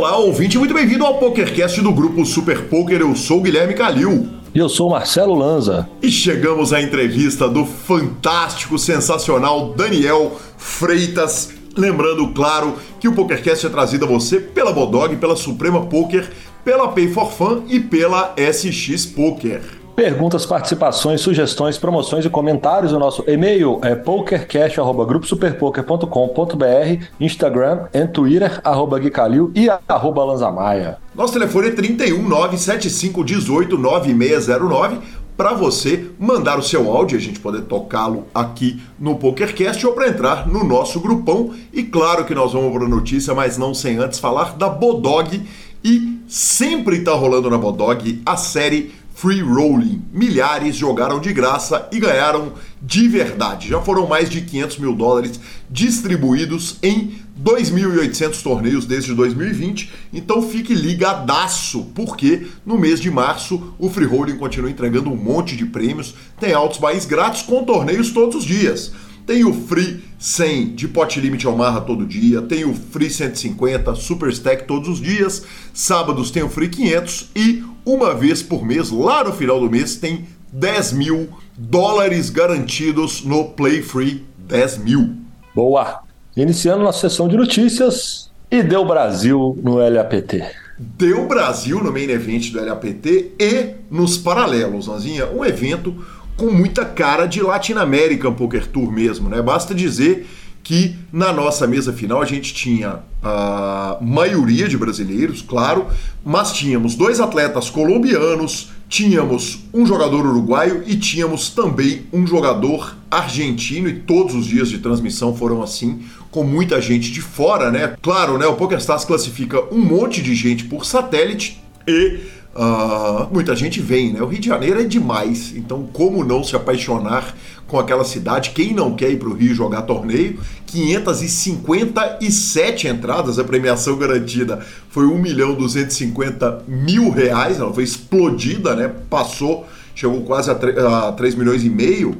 Olá, ouvinte, muito bem-vindo ao PokerCast do grupo Super Poker. Eu sou o Guilherme Calil. E eu sou o Marcelo Lanza. E chegamos à entrevista do fantástico, sensacional Daniel Freitas. Lembrando, claro, que o PokerCast é trazido a você pela Bodog, pela Suprema Poker, pela Pay for Fun e pela SX Poker. Perguntas, participações, sugestões, promoções e comentários. O nosso e-mail é pokercast.gruposuperpoker.com.br, Instagram e Twitter, arroba Guicalil e arroba Lanzamaia. Nosso telefone é 31 975 18 9609 para você mandar o seu áudio, a gente poder tocá-lo aqui no PokerCast ou para entrar no nosso grupão. E claro que nós vamos para a notícia, mas não sem antes falar da Bodog. E sempre está rolando na Bodog a série free rolling. Milhares jogaram de graça e ganharam de verdade. Já foram mais de 500 mil dólares distribuídos em 2.800 torneios desde 2020. Então fique ligadaço, porque no mês de março o free rolling continua entregando um monte de prêmios. Tem altos bains grátis com torneios todos os dias. Tem o Free 100 de Pot Limit Omaha todo dia, tem o Free 150, Super Stack todos os dias, sábados tem o Free 500 e uma vez por mês, lá no final do mês, tem 10 mil dólares garantidos no Play Free 10 mil. Boa! Iniciando nossa sessão de notícias e deu Brasil no LAPT. Deu Brasil no main event do LAPT e nos paralelos, Nanzinha. Um evento com muita cara de Latin American Poker Tour mesmo, né? Basta dizer que na nossa mesa final a gente tinha a maioria de brasileiros, claro, mas tínhamos dois atletas colombianos, tínhamos um jogador uruguaio e tínhamos também um jogador argentino e todos os dias de transmissão foram assim, com muita gente de fora, né? Claro, né, o PokerStars classifica um monte de gente por satélite e Uh, muita gente vem, né? O Rio de Janeiro é demais, então como não se apaixonar com aquela cidade? Quem não quer ir para o Rio jogar torneio? 557 entradas, a premiação garantida foi 1 milhão 250 mil reais, ela foi explodida, né? Passou, chegou quase a, 3, a 3 milhões e meio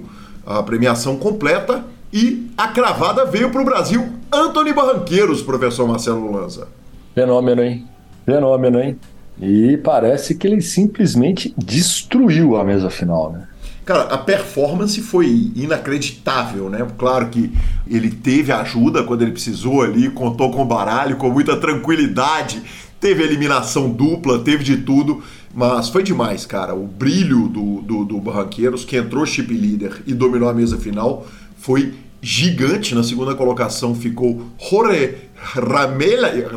a premiação completa e a cravada veio para o Brasil. Antony Barranqueiros, professor Marcelo Lanza. Fenômeno, hein? Fenômeno, hein? E parece que ele simplesmente destruiu a mesa final, né? Cara, a performance foi inacreditável, né? Claro que ele teve ajuda quando ele precisou ali, contou com o baralho com muita tranquilidade, teve eliminação dupla, teve de tudo, mas foi demais, cara. O brilho do, do, do Barranqueiros, que entrou chip líder e dominou a mesa final, foi gigante. Na segunda colocação ficou Jorge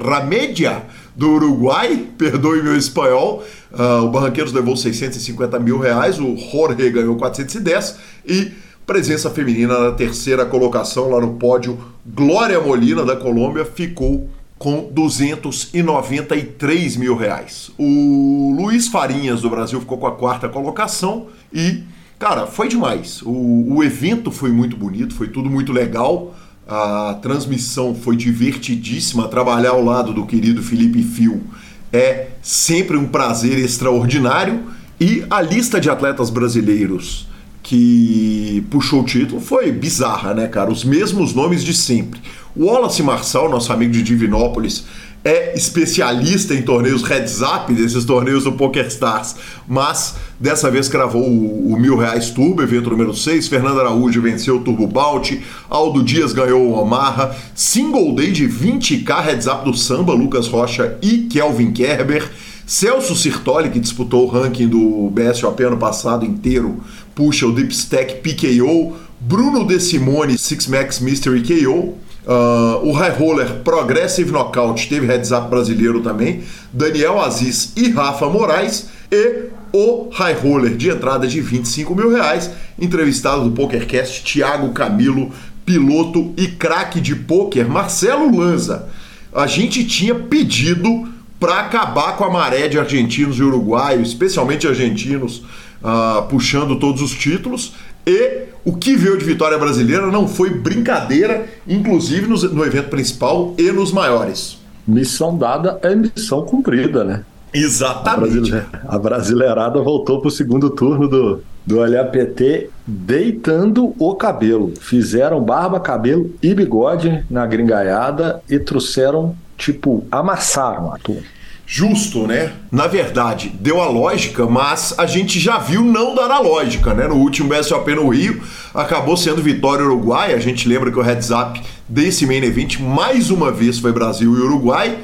Ramedia do Uruguai, perdoe meu espanhol. Uh, o Barranqueiros levou 650 mil reais, o Jorge ganhou 410 e presença feminina na terceira colocação lá no pódio. Glória Molina da Colômbia ficou com 293 mil reais. O Luiz Farinhas do Brasil ficou com a quarta colocação e, cara, foi demais. O, o evento foi muito bonito, foi tudo muito legal. A transmissão foi divertidíssima. Trabalhar ao lado do querido Felipe Fio é sempre um prazer extraordinário. E a lista de atletas brasileiros que puxou o título foi bizarra, né, cara? Os mesmos nomes de sempre. O Wallace Marçal, nosso amigo de Divinópolis, é especialista em torneios heads up, desses torneios do PokerStars, mas dessa vez cravou o, o Mil Reais Turbo, evento número 6. Fernando Araújo venceu o Turbo Bounty, Aldo Dias ganhou o Omaha, Single Day de 20k heads up do Samba, Lucas Rocha e Kelvin Kerber. Celso Sirtoli, que disputou o ranking do BSOP ano passado inteiro, puxa o Deep Stack PKO. Bruno De Simone, Six Max Mystery KO. Uh, o High Roller Progressive Knockout teve heads up brasileiro também. Daniel Aziz e Rafa Moraes. E o High Roller de entrada de 25 mil reais. Entrevistado do PokerCast, Thiago Camilo, piloto e craque de poker, Marcelo Lanza. A gente tinha pedido para acabar com a maré de argentinos e uruguaios, especialmente argentinos, uh, puxando todos os títulos. E o que veio de vitória brasileira não foi brincadeira, inclusive no, no evento principal e nos maiores. Missão dada é missão cumprida, né? Exatamente. A, brasileirada voltou para o segundo turno do, do LAPT deitando o cabelo. Fizeram barba, cabelo e bigode na gringaiada e trouxeram tipo, amassaram a turma. Justo, né? Na verdade, deu a lógica, mas a gente já viu não dar a lógica, né? No último BSOP no Rio, acabou sendo vitória uruguai. A gente lembra que o heads up desse main event mais uma vez foi Brasil e Uruguai.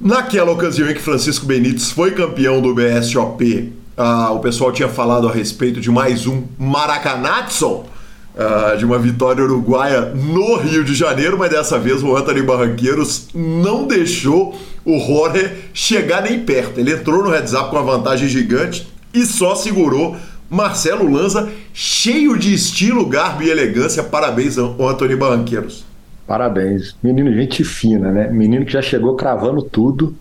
Naquela ocasião em que Francisco Benítez foi campeão do BSOP, ah, o pessoal tinha falado a respeito de mais um Maracanatson, ah, de uma vitória uruguaia no Rio de Janeiro, mas dessa vez o Anthony Barranqueiros não deixou o Jorge chegar nem perto. Ele entrou no heads up com uma vantagem gigante e só segurou Marcelo Lanza, cheio de estilo, garbo e elegância. Parabéns ao Anthony Barranqueiros. Parabéns. Menino, gente fina, né? Menino que já chegou cravando tudo.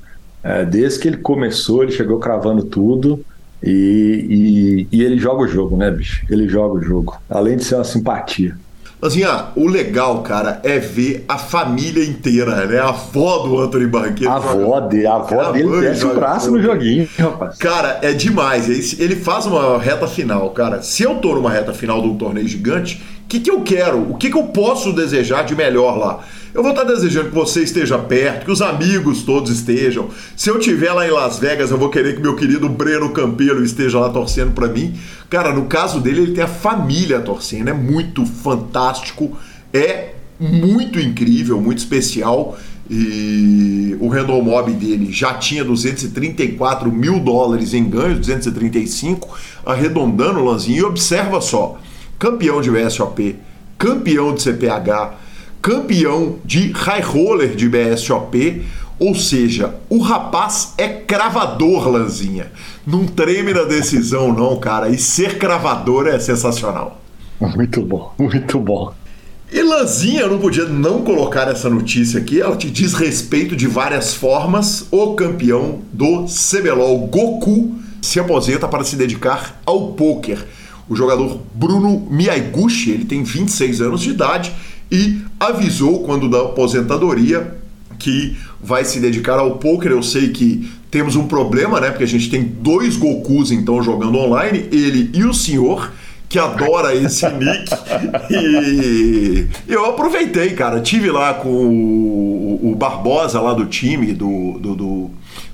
É, desde que ele começou, ele chegou cravando tudo. E, e, e, ele joga o jogo, né, bicho? Ele joga o jogo. Além de ser uma simpatia. Assim, ah, o legal, cara, é ver a família inteira, né? A avó do Anthony Barranqueiro. A avó, de, a avó dele desce o braço no joguinho, rapaz. Cara, é demais. Ele faz uma reta final, cara. Se eu tô numa reta final de um torneio gigante, o que, que eu quero? O que, que eu posso desejar de melhor lá? Eu vou estar desejando que você esteja perto, que os amigos todos estejam. Se eu estiver lá em Las Vegas, eu vou querer que meu querido Breno Campelo esteja lá torcendo para mim. Cara, no caso dele, ele tem a família torcendo. É muito fantástico. É muito incrível, muito especial. E o Randall Mob dele já tinha 234 mil dólares em ganhos, 235, arredondando o lanzinho. E observa só: campeão de USOP, campeão de CPH campeão de high roller de BSOP, ou seja, o rapaz é cravador, Lanzinha. Não treme na decisão, não, cara. E ser cravador é sensacional. Muito bom, muito bom. E Lanzinha, eu não podia não colocar essa notícia aqui. Ela te diz respeito de várias formas. O campeão do CBLOL, Goku, se aposenta para se dedicar ao poker. O jogador Bruno Miyaguchi, ele tem 26 anos de idade e avisou quando da aposentadoria que vai se dedicar ao poker. Eu sei que temos um problema, né? Porque a gente tem dois Gokus então jogando online, ele e o senhor que adora esse nick. e eu aproveitei, cara. Tive lá com o, Barbosa lá do time, do, do, do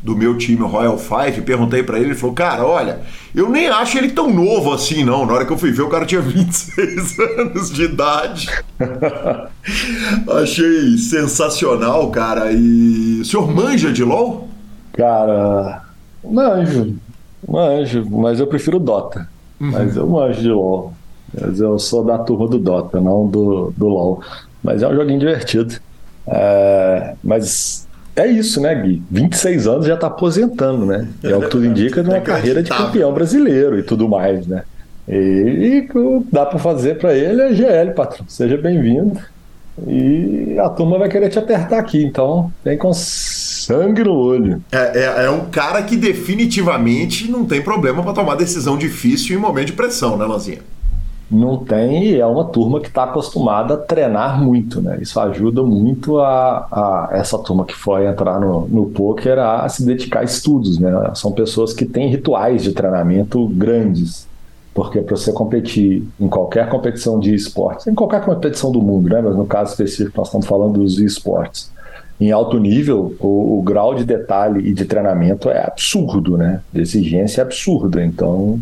do meu time Royal Five, perguntei para ele, ele falou: "Cara, olha, eu nem acho ele tão novo assim não". Na hora que eu fui ver, o cara tinha 26 anos de idade. Achei sensacional, cara. E o senhor manja de LoL? Cara, manjo. Manjo, mas eu prefiro Dota. Uhum. Mas eu manjo de LoL. Mas eu sou da turma do Dota, não do, do LoL. Mas é um joguinho divertido. É, mas é isso, né, Gui? 26 anos já está aposentando, né? É o que tudo indica numa carreira de campeão brasileiro e tudo mais, né? E, e dá para fazer para ele é GL, patrão. Seja bem-vindo. E a turma vai querer te apertar aqui, então vem com sangue no olho. É, é, é um cara que definitivamente não tem problema para tomar decisão difícil em momento de pressão, né, Lanzinha? Não tem e é uma turma que está acostumada a treinar muito, né? Isso ajuda muito a, a essa turma que foi entrar no, no poker a se dedicar a estudos, né? São pessoas que têm rituais de treinamento grandes, porque para você competir em qualquer competição de esportes, em qualquer competição do mundo, né? Mas no caso específico nós estamos falando dos esportes, em alto nível, o, o grau de detalhe e de treinamento é absurdo, né? De exigência é absurda, então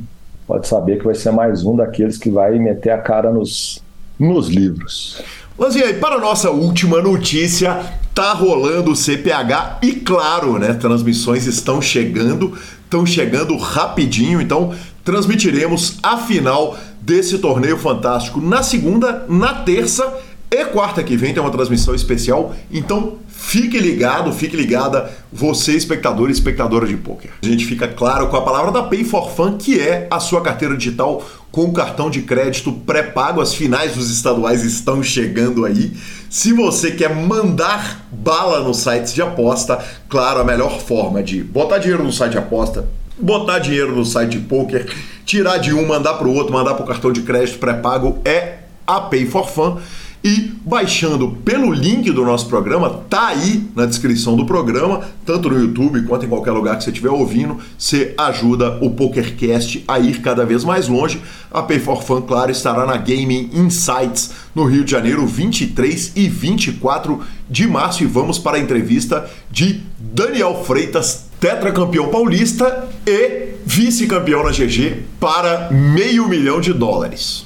pode saber que vai ser mais um daqueles que vai meter a cara nos, nos livros. Lanzinha, e para a nossa última notícia, tá rolando o CPH e claro, né, transmissões estão chegando, estão chegando rapidinho, então transmitiremos a final desse torneio fantástico na segunda, na terça e quarta que vem tem uma transmissão especial, então Fique ligado, fique ligada, você espectador e espectadora de poker. A gente fica claro com a palavra da Pay for Fun, que é a sua carteira digital com cartão de crédito pré-pago. As finais dos estaduais estão chegando aí. Se você quer mandar bala nos sites de aposta, claro, a melhor forma de botar dinheiro no site de aposta, botar dinheiro no site de poker, tirar de um, mandar para o outro, mandar para o cartão de crédito pré-pago é a Pay for Fun. E baixando pelo link do nosso programa, tá aí na descrição do programa, tanto no YouTube quanto em qualquer lugar que você estiver ouvindo, você ajuda o PokerCast a ir cada vez mais longe. A Pay for Fun, claro, estará na Gaming Insights no Rio de Janeiro, 23 e 24 de março e vamos para a entrevista de Daniel Freitas, tetracampeão paulista e vice-campeão na GG para meio milhão de dólares.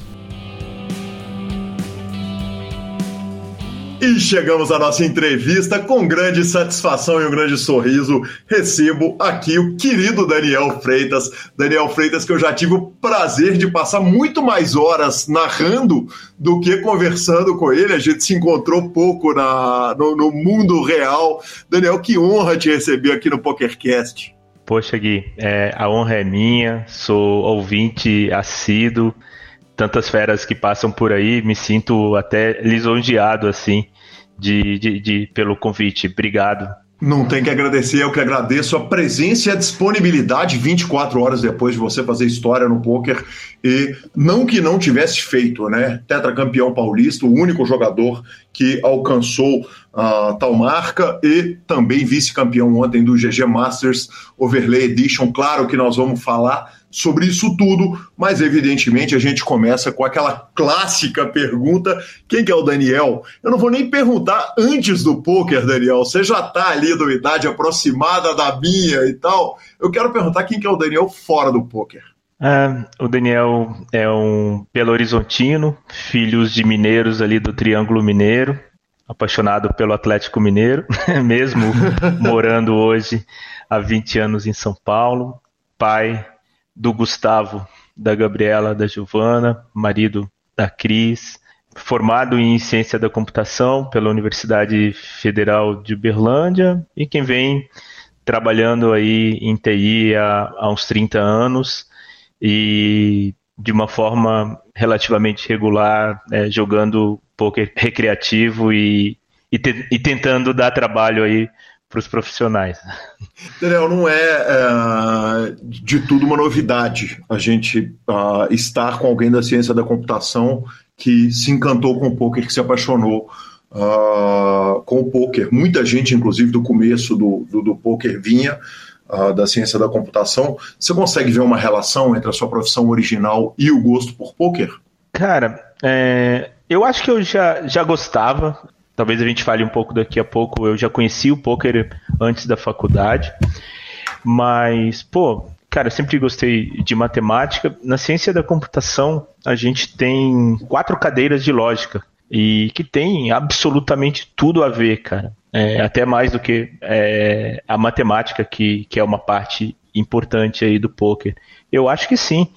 E chegamos à nossa entrevista com grande satisfação e um grande sorriso. Recebo aqui o querido Daniel Freitas. Daniel Freitas, que eu já tive o prazer de passar muito mais horas narrando do que conversando com ele. A gente se encontrou pouco na, no, no mundo real. Daniel, que honra te receber aqui no PokerCast. Poxa, Gui, é, a honra é minha. Sou ouvinte assíduo tantas feras que passam por aí, me sinto até lisonjeado assim de, de, de, pelo convite. Obrigado. Não tem que agradecer, eu que agradeço a presença e a disponibilidade 24 horas depois de você fazer história no poker e não que não tivesse feito, né? Tetracampeão paulista, o único jogador que alcançou uh, tal marca e também vice-campeão ontem do GG Masters Overlay Edition. Claro que nós vamos falar sobre isso tudo, mas evidentemente a gente começa com aquela clássica pergunta: quem que é o Daniel? Eu não vou nem perguntar antes do poker, Daniel. Você já está ali de idade aproximada da minha e tal. Eu quero perguntar quem que é o Daniel fora do poker. Ah, o Daniel é um Belo Horizontino, filhos de mineiros ali do Triângulo Mineiro, apaixonado pelo Atlético Mineiro, mesmo morando hoje há 20 anos em São Paulo, pai do Gustavo, da Gabriela, da Giovana, marido da Cris, formado em ciência da computação pela Universidade Federal de Uberlândia e quem vem trabalhando aí em TI há, há uns 30 anos e de uma forma relativamente regular, é, jogando poker recreativo e, e, te, e tentando dar trabalho aí para os profissionais. Daniel, não é, é, de tudo uma novidade a gente uh, estar com alguém da ciência da computação que se encantou com o poker, que se apaixonou uh, com o poker. Muita gente, inclusive, do começo do, do, do poker vinha uh, da ciência da computação. Você consegue ver uma relação entre a sua profissão original e o gosto por poker? Cara, é, eu acho que eu já, já gostava. Talvez a gente fale um pouco daqui a pouco. Eu já conheci o poker antes da faculdade, mas, pô, cara, eu sempre gostei de matemática. Na ciência da computação, a gente tem quatro cadeiras de lógica e que tem absolutamente tudo a ver, cara. É, até mais do que é, a matemática, que, que é uma parte importante aí do poker. Eu acho que sim.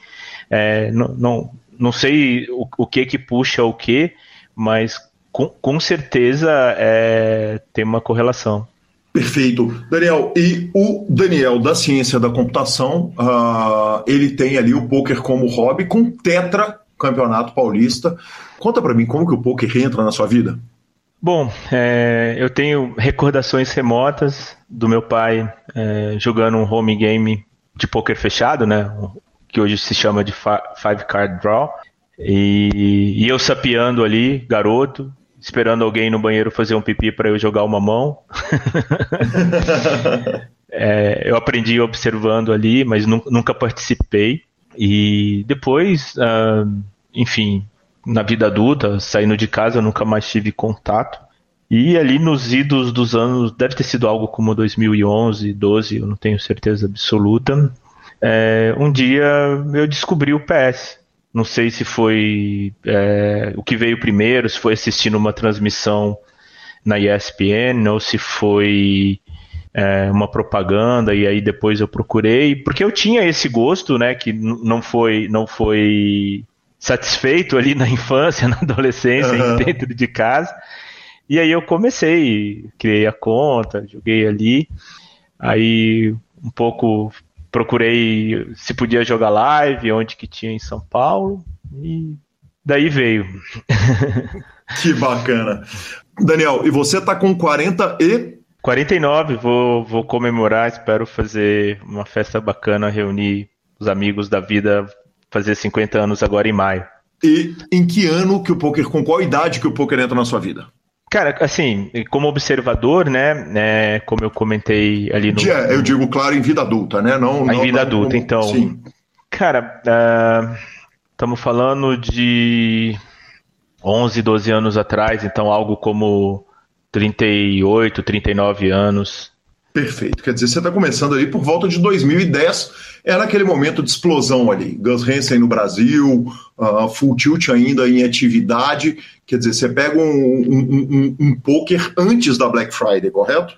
É, não, não, não sei o, o que que puxa o que, mas com, com certeza é, tem uma correlação. Perfeito. Daniel, e o Daniel da ciência da computação, uh, ele tem ali o poker como hobby com tetra campeonato paulista. Conta para mim como que o poker entra na sua vida? Bom, é, eu tenho recordações remotas do meu pai é, jogando um home game de poker fechado, né? Que hoje se chama de Five Card Draw. E, e eu sapeando ali, garoto, esperando alguém no banheiro fazer um pipi para eu jogar uma mão. é, eu aprendi observando ali, mas nunca participei. E depois, uh, enfim, na vida adulta, saindo de casa, nunca mais tive contato. E ali nos idos dos anos, deve ter sido algo como 2011, 12, eu não tenho certeza absoluta. É, um dia eu descobri o PS. Não sei se foi é, o que veio primeiro, se foi assistindo uma transmissão na ESPN ou se foi é, uma propaganda e aí depois eu procurei porque eu tinha esse gosto, né, que não foi não foi satisfeito ali na infância, na adolescência, uhum. dentro de casa. E aí eu comecei, criei a conta, joguei ali. Aí um pouco procurei se podia jogar live, onde que tinha em São Paulo, e daí veio. que bacana. Daniel, e você tá com 40 e 49, vou, vou comemorar, espero fazer uma festa bacana, reunir os amigos da vida, fazer 50 anos agora em maio. E em que ano que o poker, com qual idade que o poker entra na sua vida? Cara, assim, como observador, né, né como eu comentei ali no... É, eu digo, claro, em vida adulta, né? Não, em vida não adulta, como... então... Sim. Cara, estamos uh, falando de 11, 12 anos atrás, então algo como 38, 39 anos. Perfeito. Quer dizer, você está começando ali por volta de 2010, era aquele momento de explosão ali. Gus Hansen no Brasil, uh, Full Tilt ainda em atividade. Quer dizer, você pega um, um, um, um poker antes da Black Friday, correto?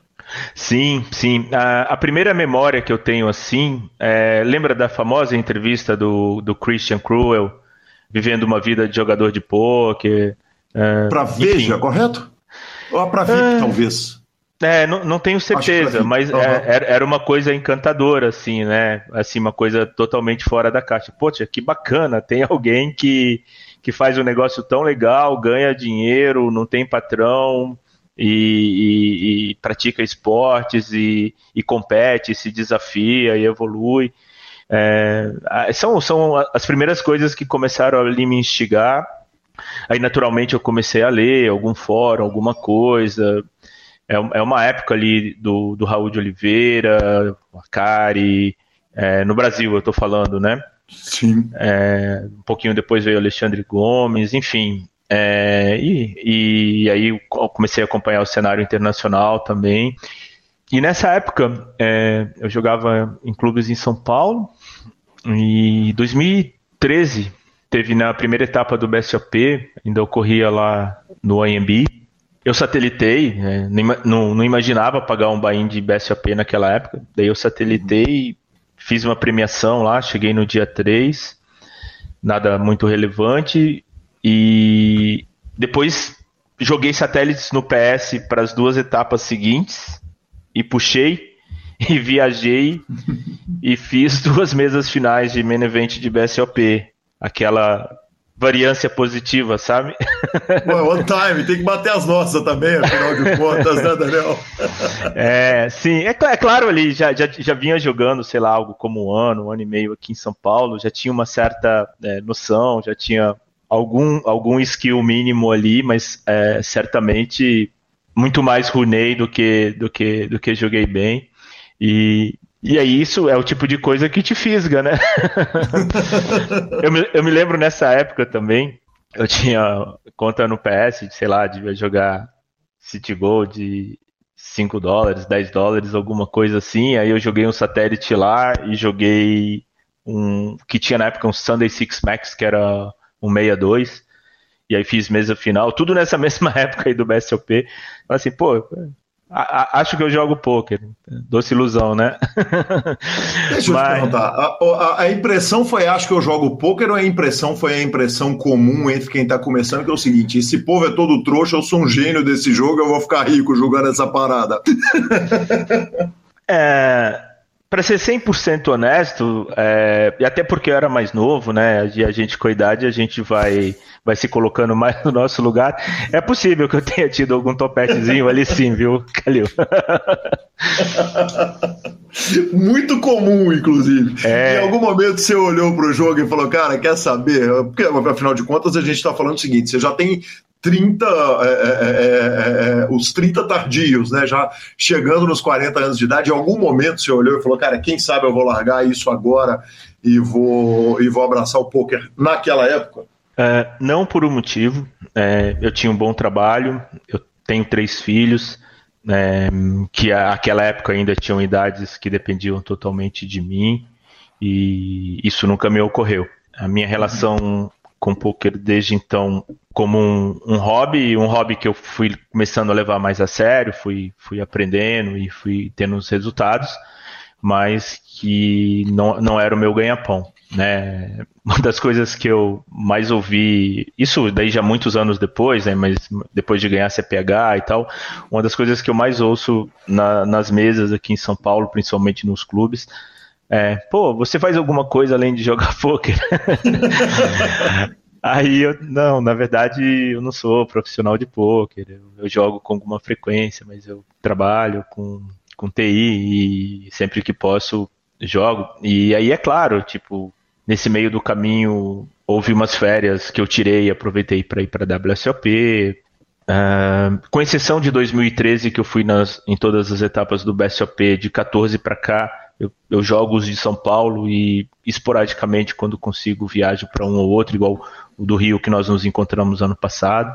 Sim, sim. A, a, primeira memória que eu tenho assim, é, lembra da famosa entrevista do, do Christian Cruel, vivendo uma vida de jogador de pôquer? É, para Veja, correto? Ou para VIP, é, talvez? É, não, não tenho certeza, mas uhum. é, era uma coisa encantadora, assim, né? Assim, uma coisa totalmente fora da caixa. Poxa, que bacana, tem alguém que, que faz um negócio tão legal, ganha dinheiro, não tem patrão e, e, e pratica esportes e, e, compete, se desafia e evolui. É, são, são as primeiras coisas que começaram a me instigar. Aí, naturalmente, eu comecei a ler algum fórum, alguma coisa, é, é uma época ali do, do Raul de Oliveira, Macari, é, no Brasil eu estou falando, né? Sim. É, um pouquinho depois veio Alexandre Gomes, enfim. É, e, e aí eu comecei a acompanhar o cenário internacional também. E nessa época é, eu jogava em clubes em São Paulo. E 2013 teve na primeira etapa do BSOP, ainda ocorria lá no AMB, eu satelitei, né, não, não, imaginava pagar um buy-in de BSOP naquela época. Daí eu satelitei, fiz uma premiação lá, cheguei no dia 3, nada muito relevante. E depois joguei satélites no PS para as duas etapas seguintes e puxei e viajei e fiz duas mesas finais de main event de BSOP. Aquela variância positiva, sabe? Well, one time, tem que bater as nossas também, afinal de contas, né, Daniel? é, sim, é, é, claro ali, já, já, já vinha jogando, sei lá, algo como um ano, um ano e meio aqui em São Paulo, já tinha uma certa é, noção, já tinha algum, algum skill mínimo ali, mas é, certamente muito mais runei do que, do que, do que joguei bem. E, e aí isso é o tipo de coisa que te fisga, né? eu, me, eu me lembro nessa época também, eu tinha conta no PS, sei lá, devia jogar City Gold de 5 dólares, 10 dólares, alguma coisa assim. Aí eu joguei um satélite lá e joguei um que tinha na época um Sunday Six Max, que era um 62. E aí fiz mesa final, tudo nessa mesma época aí do BSOP. Assim, pô, acho que eu jogo pôquer. Doce ilusão, né? Deixa eu Mas... te perguntar. A, a, a, impressão foi acho que eu jogo pôquer ou a impressão foi a impressão comum entre quem tá começando, que é o seguinte: esse povo é todo trouxa, eu sou um gênio desse jogo, eu vou ficar rico jogando essa parada. é para ser 100% honesto, é, e até porque eu era mais novo, né, e a gente com a idade, a gente vai, vai se colocando mais no nosso lugar, é possível que eu tenha tido algum topetezinho ali sim, viu, Calil? Muito comum, inclusive. É... Em algum momento você olhou para o jogo e falou, cara, quer saber? Porque, afinal de contas, a gente está falando o seguinte: você já tem 30, é é, é, é, é, os 30 tardios, né? Já chegando nos 40 anos de idade, em algum momento você olhou e falou, cara, quem sabe eu vou largar isso agora e vou, e vou abraçar o poker naquela época? É, não por um motivo. eu tinha um bom trabalho, eu tenho três filhos, que naquela época ainda tinham idades que dependiam totalmente de mim, e isso nunca me ocorreu. A minha relação com poker desde então como um, um hobby, um hobby que eu fui começando a levar mais a sério, fui, fui aprendendo e fui tendo os resultados, mas que não, não era o meu ganha-pão. Né? Uma das coisas que eu mais ouvi, isso daí já muitos anos depois, né? mas depois de ganhar CPH e tal, uma das coisas que eu mais ouço na, nas mesas aqui em São Paulo, principalmente nos clubes, é, pô, você faz alguma coisa além de jogar poker? Aí eu, não, na verdade eu não sou profissional de poker, eu, eu, jogo com alguma frequência, mas eu trabalho com, com TI e sempre que posso jogo. E aí é claro, tipo, nesse meio do caminho houve umas férias que eu tirei e aproveitei para ir para a WSOP. Uh, com exceção de 2013, que eu fui nas, em todas as etapas do BSOP, de 14 para cá, eu, eu, jogo os de São Paulo e esporadicamente, quando consigo, viajo para um ou outro, igual o do Rio que nós nos encontramos ano passado.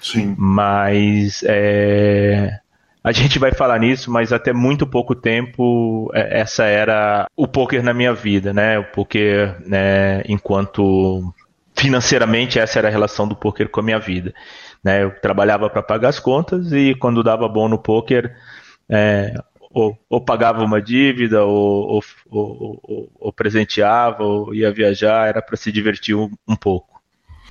Sim. Mas é, a gente vai falar nisso, mas até muito pouco tempo é, essa era o poker na minha vida, né? O poker, né, enquanto financeiramente essa era a relação do poker com a minha vida. Né? Eu trabalhava para pagar as contas e quando dava bom no poker, é, ou, ou, pagava uma dívida, ou, ou, ou, presenteava, ou ia viajar, era para se divertir um, um pouco.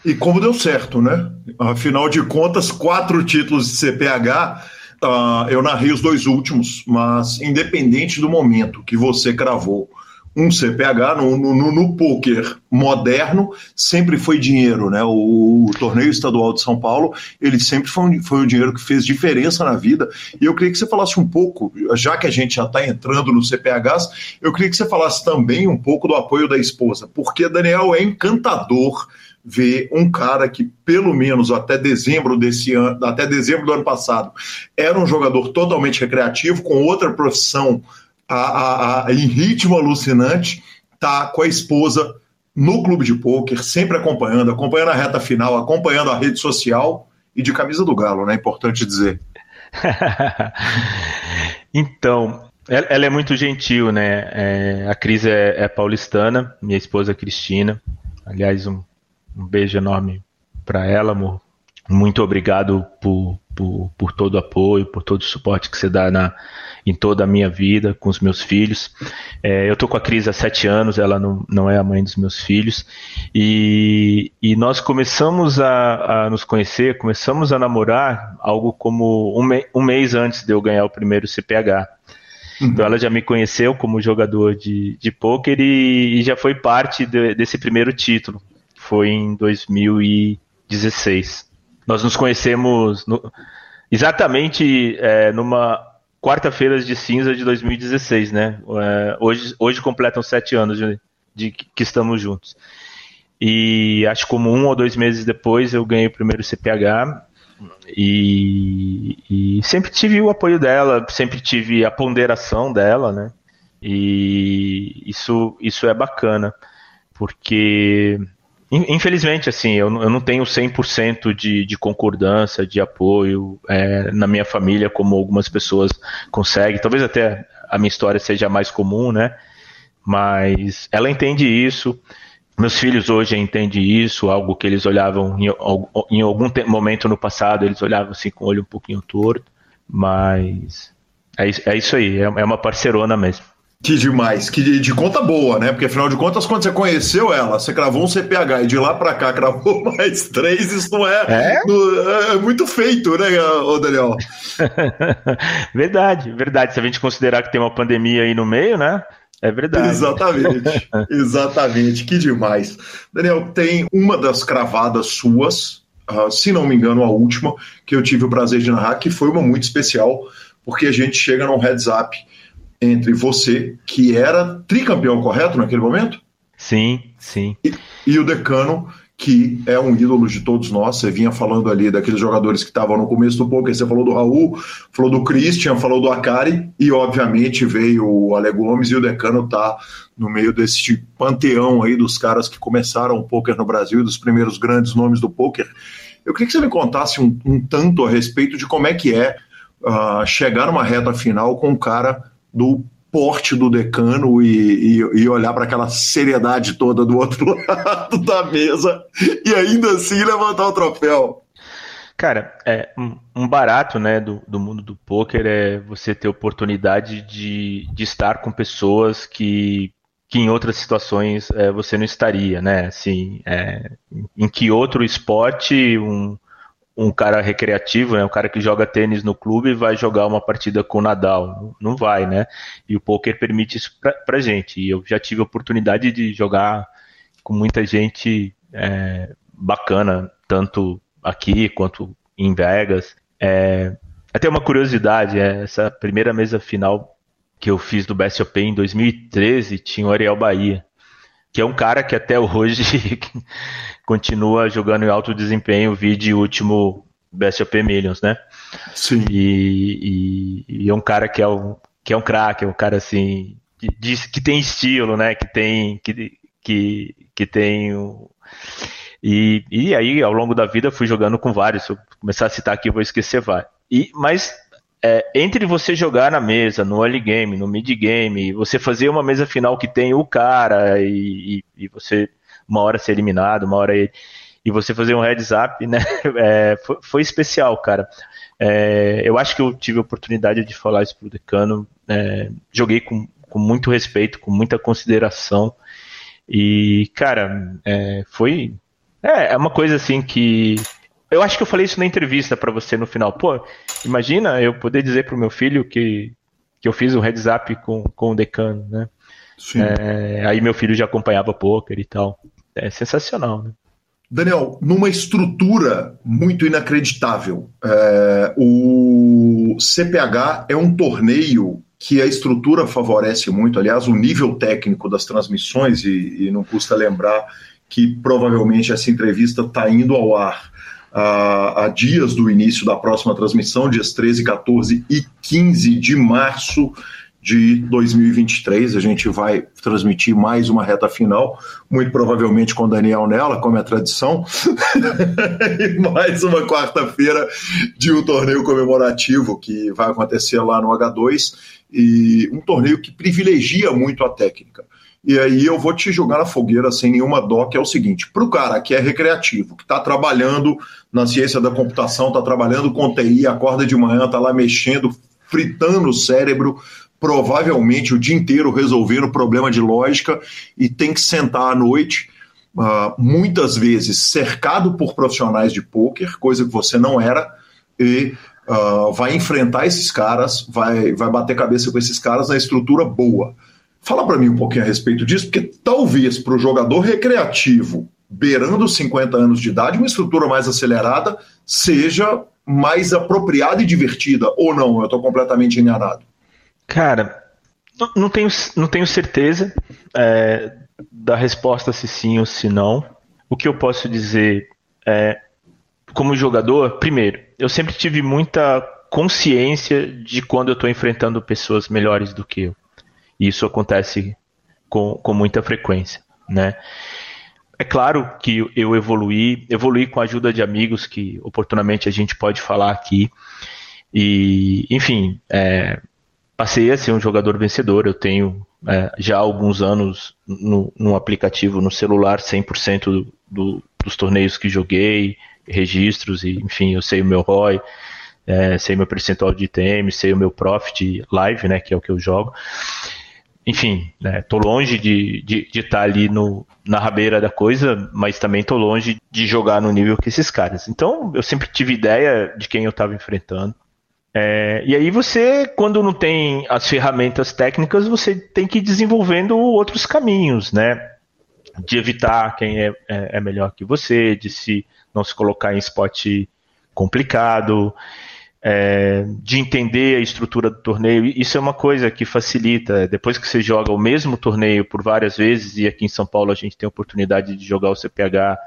E como deu certo, né? Afinal de contas, quatro títulos de CPH Uh, eu narrei os dois últimos, mas independente do momento que você cravou um CPH no, no, no poker moderno sempre foi dinheiro, né? O, o, torneio estadual de São Paulo ele sempre foi um, foi um dinheiro que fez diferença na vida. E eu queria que você falasse um pouco, já que a gente já está entrando no CPHs, eu queria que você falasse também um pouco do apoio da esposa, porque Daniel é encantador ver um cara que, pelo menos até dezembro desse ano, até dezembro do ano passado, era um jogador totalmente recreativo, com outra profissão a, a, a, em ritmo alucinante, tá com a esposa no clube de pôquer, sempre acompanhando, acompanhando a reta final, acompanhando a rede social e de camisa do galo, né? Importante dizer. então, ela é muito gentil, né? É, a Cris é, é, paulistana, minha esposa Cristina. Aliás, um um beijo enorme para ela, amor. Muito obrigado por, por, por, todo o apoio, por todo o suporte que você dá na, em toda a minha vida, com os meus filhos. É, eu tô com a Cris há sete anos, ela não, não é a mãe dos meus filhos. E, e nós começamos a, a nos conhecer, começamos a namorar algo como um, me, um mês antes de eu ganhar o primeiro CPH. Então ela já me conheceu como jogador de, de pôquer e, e já foi parte de, desse primeiro título foi em 2016. Nós nos conhecemos no, exatamente é, numa quarta-feira de cinza de 2016, né? É, hoje, hoje completam sete anos de, de, que estamos juntos. E acho como um ou dois meses depois eu ganhei o primeiro CPH e, e sempre tive o apoio dela, sempre tive a ponderação dela, né? E isso, isso é bacana, porque Infelizmente, assim, eu, eu não tenho 100% de, de concordância, de apoio é, na minha família, como algumas pessoas conseguem. Talvez até a minha história seja mais comum, né? Mas ela entende isso. Meus filhos hoje entendem isso, algo que eles olhavam em, em algum momento no passado, eles olhavam assim com o olho um pouquinho torto. Mas é, é isso aí, é, é uma parcerona mesmo. Que demais, que de, de, conta boa, né? Porque afinal de contas, quando você conheceu ela, você cravou um CPH e de lá para cá cravou mais três, isso não é, é? Não, é muito feito, né, Daniel? verdade, verdade. Se a gente considerar que tem uma pandemia aí no meio, né? É verdade. Exatamente, exatamente, que demais. Daniel, tem uma das cravadas suas, uh, se não me engano, a última, que eu tive o prazer de narrar, que foi uma muito especial, porque a gente chega num heads up entre você, que era tricampeão, correto, naquele momento? Sim, sim. E, e, o Decano, que é um ídolo de todos nós. Você vinha falando ali daqueles jogadores que estavam no começo do poker. Você falou do Raul, falou do Christian, falou do Akari, e obviamente veio o Ale Gomes e o Decano tá no meio desse panteão aí dos caras que começaram o poker no Brasil, dos primeiros grandes nomes do poker. Eu queria que você me contasse um, um tanto a respeito de como é que é uh, chegar numa reta final com um cara do porte do decano e, e, e olhar para aquela seriedade toda do outro lado da mesa e ainda assim levantar o troféu. Cara, é um, barato né, do, do mundo do poker é você ter oportunidade de, de estar com pessoas que, que em outras situações é, você não estaria, né? Assim, é, em que outro esporte um, um cara recreativo, né, um cara que joga tênis no clube vai jogar uma partida com o Nadal. Não vai, né? E o poker permite isso pra, pra gente. E eu já tive a oportunidade de jogar com muita gente é, bacana, tanto aqui quanto em Vegas. É, até uma curiosidade, é, essa primeira mesa final que eu fiz do BSOP em 2013 tinha o Ariel Bahia. Que é um cara que até hoje continua jogando em alto desempenho, vídeo último Best of Millions, né? Sim. E, e, e, é um cara que é um, que é um craque, é um cara assim, que, diz, que tem estilo, né? Que tem, que, que, que tem e, e aí, ao longo da vida, fui jogando com vários. Se eu começar a citar aqui, eu vou esquecer vários. E, mas é, entre você jogar na mesa, no early game, no mid game, você fazer uma mesa final que tem o cara e, e, e você uma hora ser eliminado, uma hora ele, e você fazer um heads up, né? É, foi, foi, especial, cara. É, eu acho que eu tive a oportunidade de falar isso pro decano. É, joguei com, com muito respeito, com muita consideração. E, cara, é, foi. É, é uma coisa assim que. Eu acho que eu falei isso na entrevista para você no final. Pô, imagina eu poder dizer pro meu filho que, que eu fiz um heads up com, com o decano, né? É, aí meu filho já acompanhava poker e tal. É sensacional, né? Daniel, numa estrutura muito inacreditável, é, o CPH é um torneio que a estrutura favorece muito, aliás, o nível técnico das transmissões, e, e não custa lembrar que provavelmente essa entrevista está indo ao ar a, a, dias do início da próxima transmissão, dias 13, 14 e 15 de março de 2023. A gente vai transmitir mais uma reta final, muito provavelmente com Daniel nela, como é tradição. e mais uma quarta-feira de um torneio comemorativo que vai acontecer lá no H2 e um torneio que privilegia muito a técnica. E aí eu vou te jogar na fogueira sem nenhuma dó, que é o seguinte: para o cara que é recreativo, que está trabalhando na ciência da computação, está trabalhando com TI, acorda de manhã, está lá mexendo, fritando o cérebro, provavelmente o dia inteiro resolvendo problema de lógica e tem que sentar à noite, uh, muitas vezes cercado por profissionais de pôquer, coisa que você não era, e uh, vai enfrentar esses caras, vai, vai bater cabeça com esses caras na estrutura boa. Fala para mim um pouquinho a respeito disso, porque talvez para o jogador recreativo, beirando 50 anos de idade, uma estrutura mais acelerada seja mais apropriada e divertida, ou não? Eu estou completamente enganado. Cara, não, tenho, não tenho certeza é, da resposta se sim ou se não. O que eu posso dizer é, como jogador, primeiro, eu sempre tive muita consciência de quando eu estou enfrentando pessoas melhores do que eu. Isso acontece com, com muita frequência, né? É claro que eu evoluí, evoluí com a ajuda de amigos que oportunamente a gente pode falar aqui. E, enfim, é, passei a ser um jogador vencedor. Eu tenho é, já alguns anos no, no aplicativo no celular 100% do, do, dos torneios que joguei, registros, e enfim, eu sei o meu ROI, é, sei meu percentual de ITM, sei o meu profit live, né, que é o que eu jogo. Enfim, né, tô longe de estar de, de tá ali no, na rabeira da coisa, mas também tô longe de jogar no nível que esses caras. Então, eu sempre tive ideia de quem eu estava enfrentando. É, e aí você, quando não tem as ferramentas técnicas, você tem que ir desenvolvendo outros caminhos, né? De evitar quem é, é, é melhor que você, de se não se colocar em esporte complicado, é, de entender a estrutura do torneio. Isso é uma coisa que facilita. Depois que você joga o mesmo torneio por várias vezes, e aqui em São Paulo a gente tem a oportunidade de jogar o CPH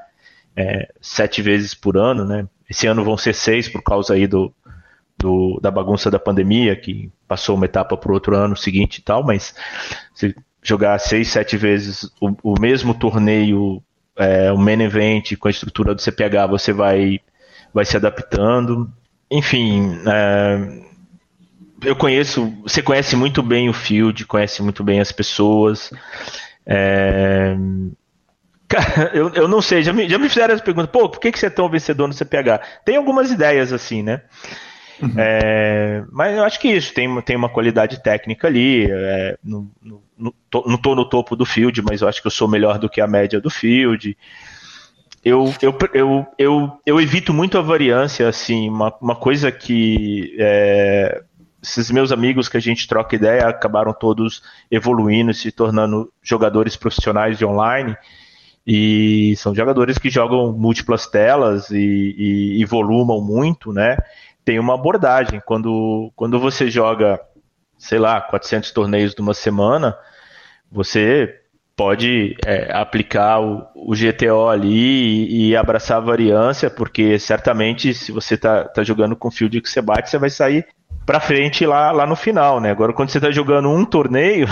é, sete vezes por ano, né? Esse ano vão ser seis por causa aí do, do da bagunça da pandemia, que passou uma etapa para o outro ano seguinte e tal, mas se jogar seis, sete vezes o, o mesmo torneio é, o main event com a estrutura do CPH você vai, vai se adaptando. Enfim, é, eu conheço, você conhece muito bem o field, conhece muito bem as pessoas. É, cara, eu, eu não sei, já me, já me fizeram essa pergunta, pô, por que, que você é tão vencedor no CPH? Tem algumas ideias assim, né? Uhum. É, mas eu acho que isso tem, tem uma qualidade técnica ali. É, no, no, no, não estou no topo do field, mas eu acho que eu sou melhor do que a média do field. Eu, eu, eu, eu, eu evito muito a variância, assim, uma, uma coisa que é, esses meus amigos que a gente troca ideia acabaram todos evoluindo, se tornando jogadores profissionais de online. E são jogadores que jogam múltiplas telas e, e, e volumam muito, né? tem uma abordagem. Quando, quando você joga, sei lá, 400 torneios numa semana, você pode é, aplicar o, o, GTO ali e, e, abraçar a variância, porque certamente se você tá, tá jogando com field que você bate, você vai sair para frente lá, lá no final, né? Agora quando você está jogando um torneio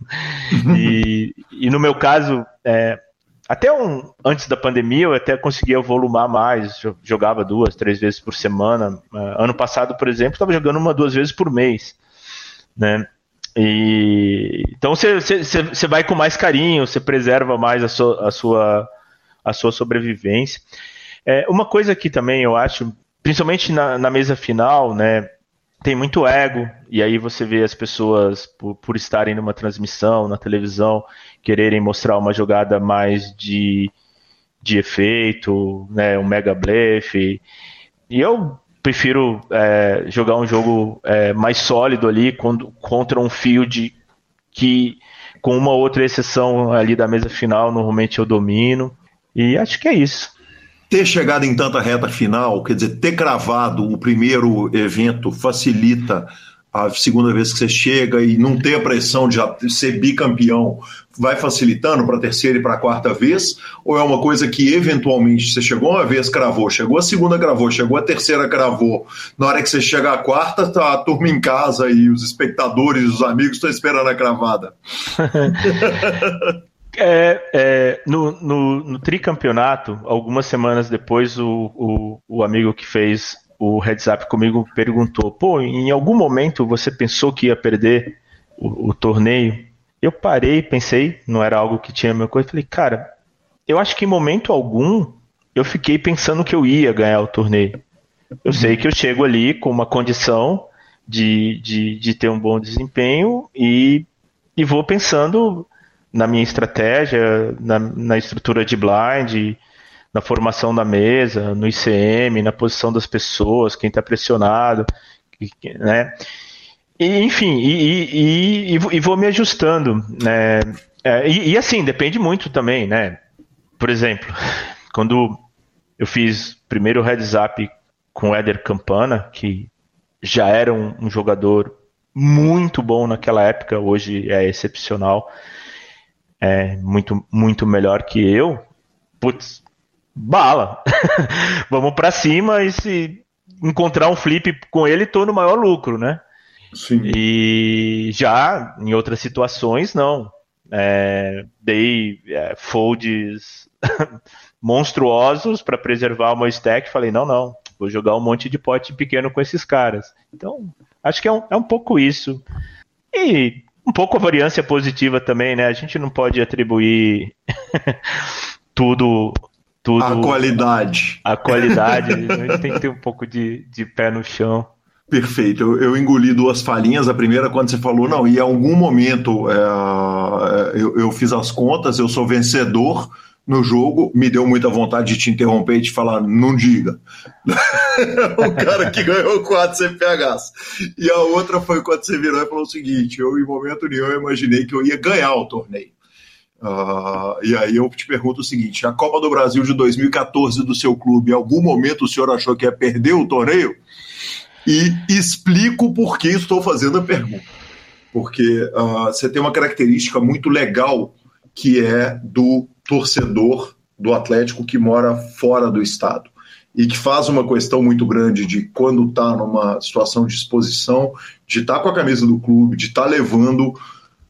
e, e no meu caso é, até um, antes da pandemia eu até conseguia volumar mais, jogava duas, três vezes por semana. Uh, ano passado, por exemplo, estava jogando uma, duas vezes por mês, né? E, então você vai com mais carinho, você preserva mais a sua, a sua, a sua sobrevivência. É, uma coisa que também eu acho, principalmente na, na mesa final, né? tem muito ego, e aí você vê as pessoas, por, por, estarem numa transmissão, na televisão, quererem mostrar uma jogada mais de, de efeito, né, um mega blefe. E eu prefiro é, jogar um jogo é, mais sólido ali quando, contra um field que, com uma outra exceção ali da mesa final, normalmente eu domino. E acho que é isso ter chegado em tanta reta final, quer dizer, ter cravado o primeiro evento facilita a segunda vez que você chega e não ter a pressão de já ser bicampeão, vai facilitando para a terceira e para a quarta vez? Ou é uma coisa que eventualmente você chegou uma vez, cravou, chegou a segunda, cravou, chegou a terceira, cravou. Na hora que você chega à quarta, tá a turma em casa e os espectadores, os amigos estão esperando a cravada. É, é, no, no, no, tricampeonato, algumas semanas depois, o, o, o, amigo que fez o heads up comigo perguntou: pô, em algum momento você pensou que ia perder o, o torneio? Eu parei, pensei, não era algo que tinha meu coisa. Falei, cara, eu acho que em momento algum eu fiquei pensando que eu ia ganhar o torneio. Eu sei que eu chego ali com uma condição de, de, de ter um bom desempenho e, e vou pensando na minha estratégia, na, na estrutura de blind, na formação da mesa, no ICM, na posição das pessoas, quem está pressionado, né? E, enfim, e, e, e, vou me ajustando, né? É, e, assim, depende muito também, né? Por exemplo, quando eu fiz primeiro heads up com o Éder Campana, que já era um, um jogador muito bom naquela época, hoje é excepcional é muito, muito melhor que eu, putz, bala. Vamos para cima e se encontrar um flip com ele, tô no maior lucro, né? Sim. E já em outras situações, não. É, dei é, folds monstruosos para preservar o meu stack. Falei, não, não, vou jogar um monte de pote pequeno com esses caras. Então, acho que é um, é um pouco isso. E um pouco a variância positiva também, né? A gente não pode atribuir tudo. Tudo a qualidade. A qualidade. a gente tem que ter um pouco de, de pé no chão. Perfeito. Eu, eu, engoli duas falinhas. A primeira, quando você falou, não, e em algum momento é, eu, eu fiz as contas, eu sou vencedor no jogo, me deu muita vontade de te interromper e te falar, não diga. o cara que ganhou quatro CPHs. E a outra foi quando você virou e falou o seguinte: eu, em momento nenhum, eu imaginei que eu ia ganhar o torneio. Uh, e aí eu te pergunto o seguinte: a Copa do Brasil de 2014 do seu clube, em algum momento o senhor achou que ia perder o torneio? E explico por que estou fazendo a pergunta. Porque uh, você tem uma característica muito legal que é do torcedor do Atlético que mora fora do estado e que faz uma questão muito grande de quando está numa situação de exposição, de estar tá com a camisa do clube, de estar tá levando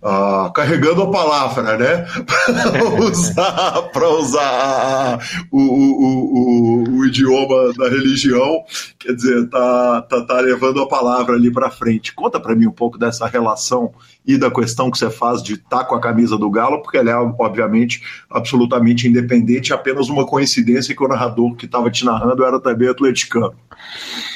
ah, carregando a palavra, né? para usar, usar o, o, o, o, idioma da religião, quer dizer, tá, tá, tá levando a palavra ali para frente. Conta para mim um pouco dessa relação e da questão que você faz de estar tá com a camisa do Galo, porque ela é, obviamente, absolutamente independente, apenas uma coincidência que o narrador que estava te narrando era também atleticano.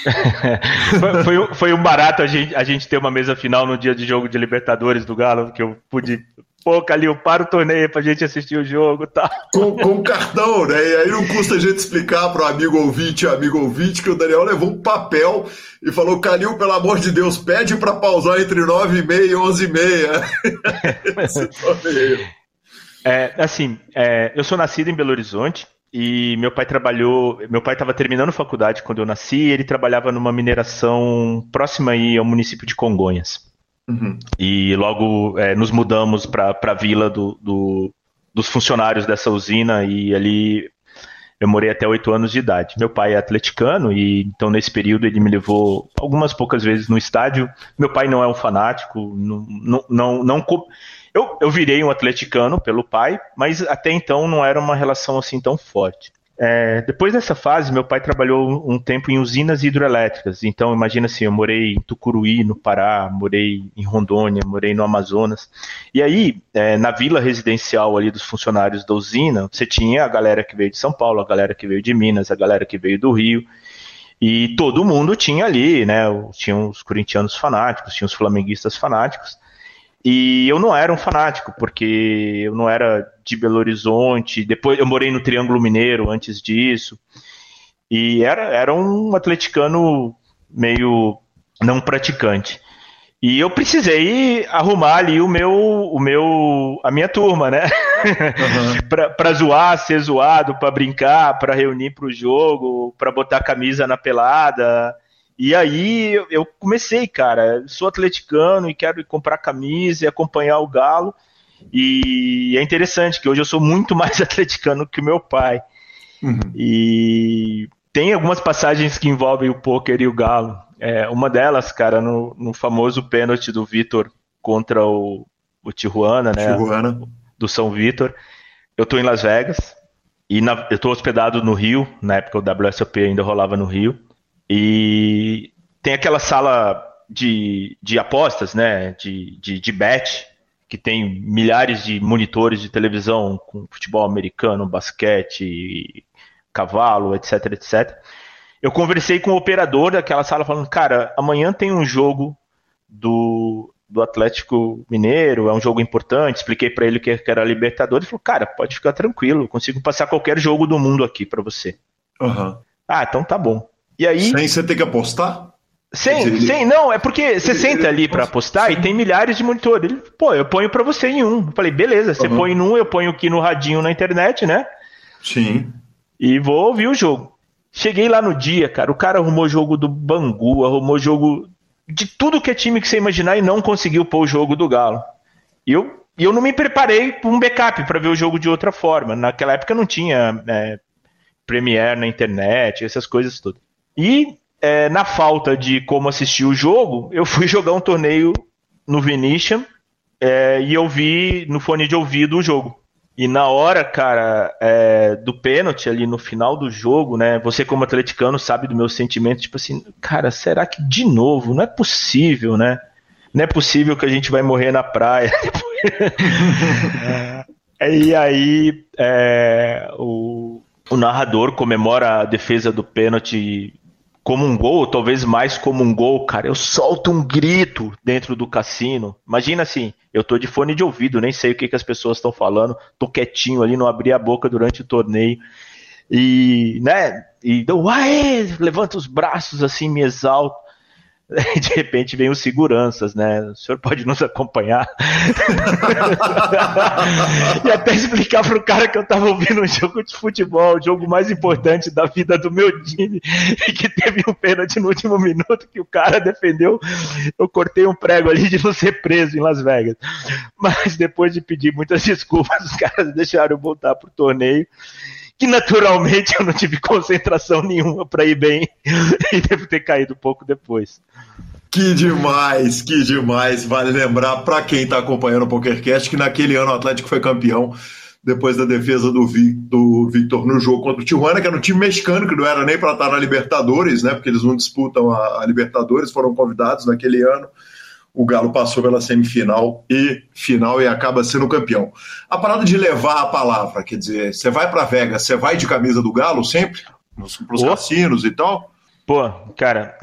foi, foi, foi, um barato a gente, a gente ter uma mesa final no dia de jogo de Libertadores do Galo, que eu pude. Pô, Calil, para o torneio pra gente assistir o jogo tá? Com, com cartão, né? E aí não custa a gente explicar pro amigo ouvinte, amigo ouvinte, que o Daniel levou um papel e falou: Calil, pelo amor de Deus, pede para pausar entre 9 e meia e 11 e meia. Esse torneio. É, assim, é, eu sou nascido em Belo Horizonte, e meu pai trabalhou, meu pai estava terminando faculdade quando eu nasci, e ele trabalhava numa mineração próxima aí ao município de Congonhas. Uhum. E logo é, nos mudamos para a vila do, do, dos funcionários dessa usina e ali eu morei até oito anos de idade. Meu pai é atleticano e então nesse período ele me levou algumas poucas vezes no estádio. Meu pai não é um fanático, não, não, não, não eu, eu virei um atleticano pelo pai, mas até então não era uma relação assim tão forte. É, depois dessa fase, meu pai trabalhou um tempo em usinas hidrelétricas. Então, imagina assim, eu morei em Tucuruí, no Pará, morei em Rondônia, morei no Amazonas. E aí, é, na vila residencial ali dos funcionários da usina, você tinha a galera que veio de São Paulo, a galera que veio de Minas, a galera que veio do Rio. E todo mundo tinha ali, né? Tinha os corintianos fanáticos, tinha os flamenguistas fanáticos. E eu não era um fanático, porque eu não era de Belo Horizonte. Depois eu morei no Triângulo Mineiro antes disso. E era, era um atleticano meio não praticante. E eu precisei arrumar ali o meu, o meu, a minha turma, né? Uhum. para zoar, ser zoado, para brincar, para reunir para o jogo, para botar camisa na pelada. E aí eu comecei, cara, sou atleticano e quero comprar camisa e acompanhar o Galo. E é interessante que hoje eu sou muito mais atleticano que o meu pai. Uhum. E tem algumas passagens que envolvem o poker e o Galo. É, uma delas, cara, no, no famoso pênalti do Vitor contra o, o Tijuana, né? Tijuana. Do São Vitor. Eu tô em Las Vegas e na, eu tô hospedado no Rio, na época o WSOP ainda rolava no Rio. E tem aquela sala de, de apostas, né? De, de, de bet, que tem milhares de monitores de televisão com futebol americano, basquete, cavalo, etc, etc. Eu conversei com o operador daquela sala falando, cara, amanhã tem um jogo do, do Atlético Mineiro, é um jogo importante. Expliquei para ele que era Libertadores. Ele falou, cara, pode ficar tranquilo, consigo passar qualquer jogo do mundo aqui para você. Uhum. Ah, então tá bom. E aí. Sem você ter que apostar? Sem, sem, não, é porque você senta ali para apostar sim. e tem milhares de monitores. Ele, pô, eu ponho para você em um. Eu falei, beleza, você uhum. põe num, eu ponho aqui no radinho na internet, né? Sim. E vou ouvir o jogo. Cheguei lá no dia, cara, o cara arrumou jogo do Bangu, arrumou jogo de tudo que é time que você imaginar e não conseguiu pôr o jogo do Galo. E eu, eu não me preparei para um backup para ver o jogo de outra forma. Naquela época não tinha é, Premiere na internet, essas coisas todas. E é, na falta de como assistir o jogo, eu fui jogar um torneio no Venetian é, e eu vi no fone de ouvido o jogo. E na hora, cara, é, do pênalti ali no final do jogo, né? Você como atleticano sabe do meu sentimento, tipo assim, cara, será que de novo? Não é possível, né? Não é possível que a gente vai morrer na praia. é, e aí é, o, o narrador comemora a defesa do pênalti como um gol, talvez mais como um gol, cara, eu solto um grito dentro do cassino. Imagina assim, eu tô de fone de ouvido, nem sei o que, que as pessoas estão falando, tô quietinho ali, não abri a boca durante o torneio. E, né, e dou, uai, levanta os braços assim, me exalto. de repente vem os seguranças, né? O senhor pode nos acompanhar? e até explicar para o cara que eu estava ouvindo um jogo de futebol, o jogo mais importante da vida do meu time, e que teve um pênalti no último minuto que o cara defendeu. Eu cortei um prego ali de não ser preso em Las Vegas. Mas depois de pedir muitas desculpas, os caras deixaram eu voltar pro torneio que naturalmente eu não tive concentração nenhuma para ir bem e devo ter caído pouco depois. Que demais, que demais. Vale lembrar para quem está acompanhando o PokerCast que naquele ano o Atlético foi campeão depois da defesa do, do Victor no jogo contra o Tijuana, que era um time mexicano que não era nem para estar na Libertadores, né? Porque eles não disputam a Libertadores, foram convidados naquele ano o Galo passou pela semifinal e final e acaba sendo campeão. A parada de levar a palavra, quer dizer, você vai para Vegas, você vai de camisa do Galo sempre? Para os cassinos e tal? Pô, cara,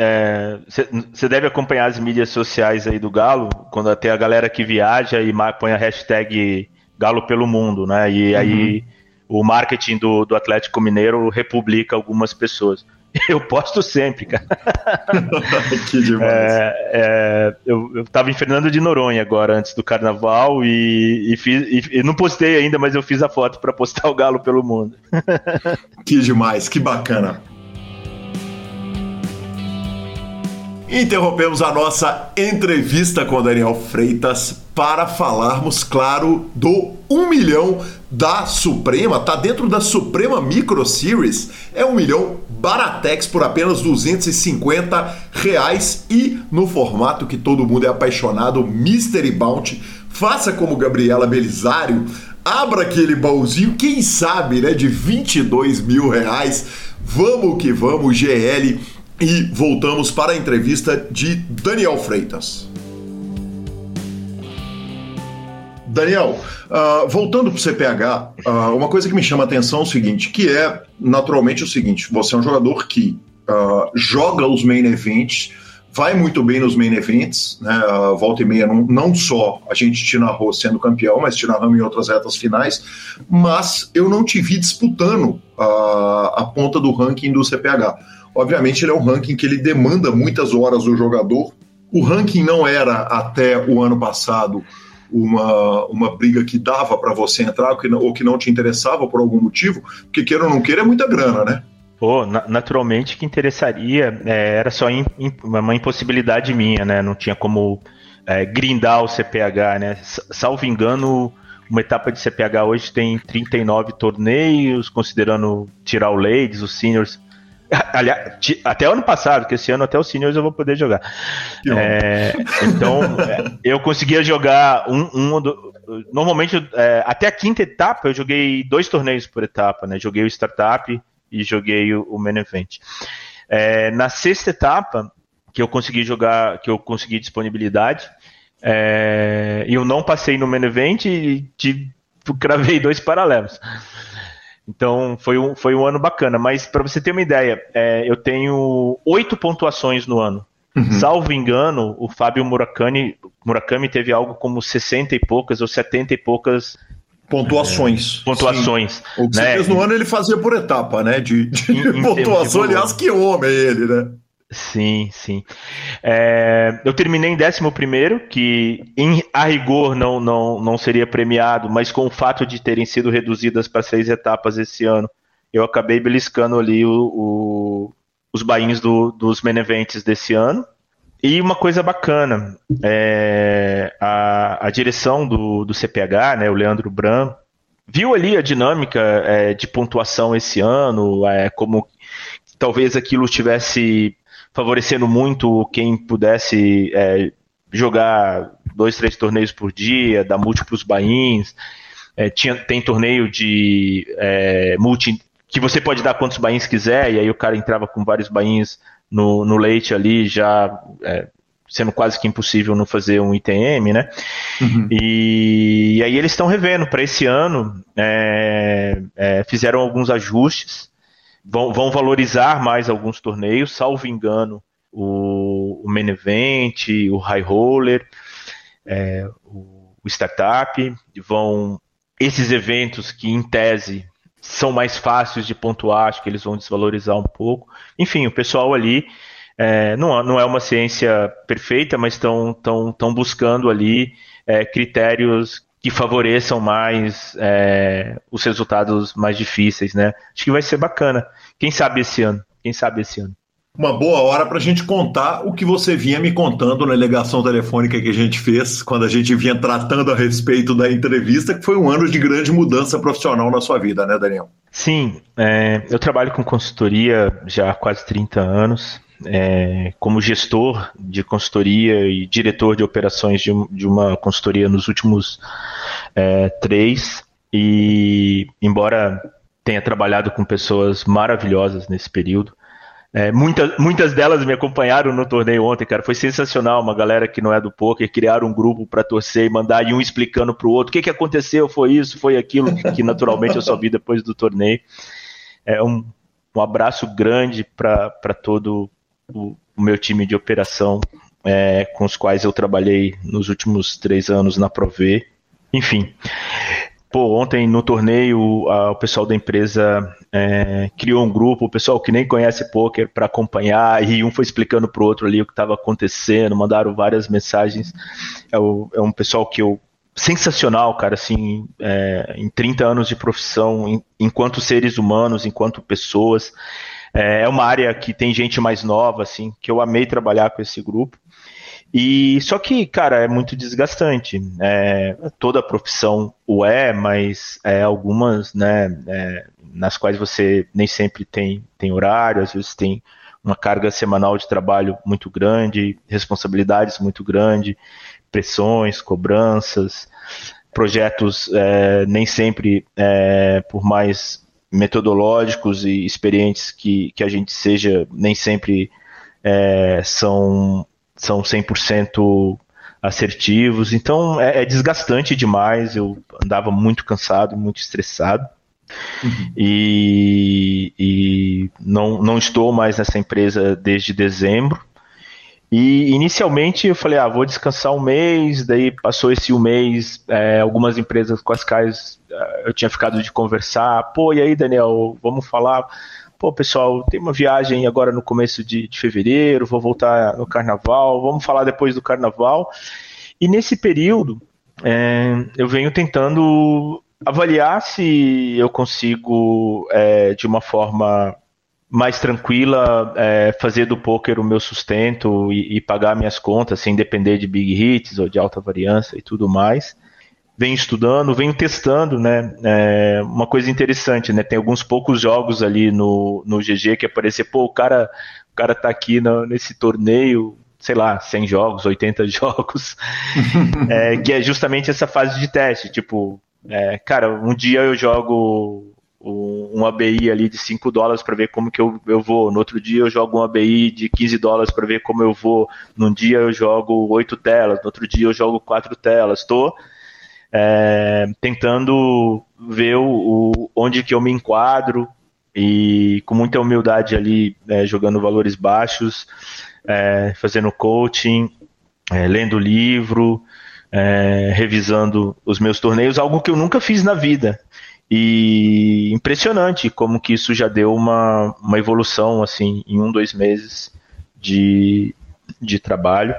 você é, deve acompanhar as mídias sociais aí do Galo, quando até a galera que viaja e põe a hashtag Galo pelo Mundo, né? E uhum. aí o marketing do, do Atlético Mineiro republica algumas pessoas. Eu posto sempre, cara. que demais. É, é, eu, eu tava em Fernando de Noronha agora, antes do carnaval, e, e, fiz, e, e não postei ainda, mas eu fiz a foto para postar o galo pelo mundo. que demais, que bacana. Interrompemos a nossa entrevista com Daniel Freitas para falarmos, claro, do 1 milhão da Suprema. Tá dentro da Suprema Micro Series. É um milhão Baratex por apenas 250 reais e no formato que todo mundo é apaixonado, Mystery Bounty. Faça como Gabriela Belisário, abra aquele baúzinho, quem sabe, né, de 22 mil reais. Vamos que vamos, GL e voltamos para a entrevista de Daniel Freitas. Daniel, uh, voltando para o CPH, uh, uma coisa que me chama a atenção é o seguinte, que é naturalmente o seguinte: você é um jogador que uh, joga os main events, vai muito bem nos main events, né? volta e meia, não, não, só a gente te narrou sendo campeão, mas te narramos em outras retas finais, mas eu não te vi disputando a ponta do ranking do CPH. Obviamente, ele é um ranking que ele demanda muitas horas do jogador. O ranking não era até o ano passado uma, uma briga que dava para você entrar ou que, não, ou que não te interessava por algum motivo, porque queira ou não queira é muita grana, né? Pô, naturalmente que interessaria, é, era só in, in, uma impossibilidade minha, né? Não tinha como é, grindar o CPH, né? Salvo engano, uma etapa de CPH hoje tem 39 torneios, considerando tirar o Ladies, os Seniors, Aliás, até ano passado, que esse ano até os seniors eu vou poder jogar. É, então, é, eu conseguia jogar um. um do, normalmente, é, até a quinta etapa, eu joguei dois torneios por etapa, né? Joguei o Startup e joguei o, o Main Event. É, na sexta etapa, que eu consegui jogar, que eu consegui disponibilidade, é, eu não passei no Main Event e cravei dois paralelos. Então foi um, foi um ano bacana. Mas para você ter uma ideia, é, eu tenho oito pontuações no ano. Uhum. Salvo engano, o Fábio Murakami, Murakami teve algo como 60 e poucas ou 70 e poucas Pontuações. É, pontuações. Sim. O que né? você fez no ano ele fazia por etapa, né? De, de pontuação, aliás, que homem ele, né? Sim, sim. É, eu terminei em 11, que em, a rigor não, não, não seria premiado, mas com o fato de terem sido reduzidas para seis etapas esse ano, eu acabei beliscando ali o, o, os bainhos do, dos Meneventes desse ano. E uma coisa bacana, é, a, a direção do, do CPH, né, o Leandro Bram, viu ali a dinâmica é, de pontuação esse ano, é, como talvez aquilo tivesse favorecendo muito quem pudesse é, jogar dois, três torneios por dia, dar múltiplos bains. É, tinha, tem torneio de é, multi que você pode dar quantos bains quiser, e aí o cara entrava com vários bains no, no leite ali, já é, sendo quase que impossível não fazer um ITM, né? Uhum. E, e, aí eles estão revendo para esse ano, é, é, fizeram alguns ajustes vão, vão valorizar mais alguns torneios, salvo engano, o, o Main Event, o High Roller, é, o, o Startup, vão esses eventos que em tese são mais fáceis de pontuar, acho que eles vão desvalorizar um pouco. Enfim, o pessoal ali é, não, não é uma ciência perfeita, mas estão tão, tão buscando ali é, critérios que favoreçam mais é, os resultados mais difíceis, né? Acho que vai ser bacana. Quem sabe esse ano? Quem sabe esse ano? Uma boa hora para a gente contar o que você vinha me contando na ligação telefônica que a gente fez quando a gente vinha tratando a respeito da entrevista, que foi um ano de grande mudança profissional na sua vida, né, Daniel? Sim, é, eu trabalho com consultoria já há quase 30 anos é, como gestor de consultoria e diretor de operações de, de uma consultoria nos últimos é, três. E, embora tenha trabalhado com pessoas maravilhosas nesse período, é, muitas, delas me acompanharam no torneio ontem, cara. Foi sensacional. Uma galera que não é do poker criaram um grupo para torcer e mandar e um explicando para o outro o que, que aconteceu, foi isso, foi aquilo, que naturalmente eu só vi depois do torneio. É um, um abraço grande para todo o, o meu time de operação é, com os quais eu trabalhei nos últimos três anos na Prove. Enfim, pô, ontem no torneio a, o pessoal da empresa é, criou um grupo, o pessoal que nem conhece poker para acompanhar e um foi explicando para o outro ali o que estava acontecendo, mandaram várias mensagens. É, o, é, um pessoal que eu sensacional, cara, assim, é, em 30 anos de profissão, em, enquanto seres humanos, enquanto pessoas É, é uma área que tem gente mais nova, assim, que eu amei trabalhar com esse grupo. E só que, cara, é muito desgastante. É, toda profissão o é, mas é, algumas, né, é, nas quais você nem sempre tem, tem horário, às vezes tem uma carga semanal de trabalho muito grande, responsabilidades muito grande, pressões, cobranças, projetos é, nem sempre, é, por mais metodológicos e experientes que, que a gente seja, nem sempre é, são são 100% assertivos, então é, é, desgastante demais. Eu andava muito cansado, muito estressado. Uhum. E, e não, não estou mais nessa empresa desde dezembro. E inicialmente eu falei, ah, vou descansar um mês, daí passou esse um mês, é, algumas empresas com as quais é, eu tinha ficado de conversar, pô, e aí Daniel, vamos falar? pô, pessoal, tem uma viagem agora no começo de, de fevereiro, vou voltar no carnaval, vamos falar depois do carnaval. E nesse período, é, eu venho tentando avaliar se eu consigo, é, de uma forma mais tranquila, é, fazer do poker o meu sustento e, e, pagar minhas contas sem depender de big hits ou de alta variância e tudo mais venho estudando, venho testando, né? É uma coisa interessante, né? Tem alguns poucos jogos ali no, no GG que aparecer, pô, o cara, o cara tá aqui no, nesse torneio, sei lá, 100 jogos, 80 jogos, é, que é justamente essa fase de teste. Tipo, é, cara, um dia eu jogo um ABI ali de 5 dólares para ver como que eu, eu vou. No outro dia eu jogo um ABI de 15 dólares para ver como eu vou. Num dia eu jogo 8 telas, no outro dia eu jogo 4 telas. Estou é, tentando ver o, o, onde que eu me enquadro e com muita humildade ali é, jogando valores baixos, é, fazendo coaching, é, lendo livro, é, revisando os meus torneios, algo que eu nunca fiz na vida. E impressionante como que isso já deu uma, uma evolução assim em um, dois meses de, de trabalho.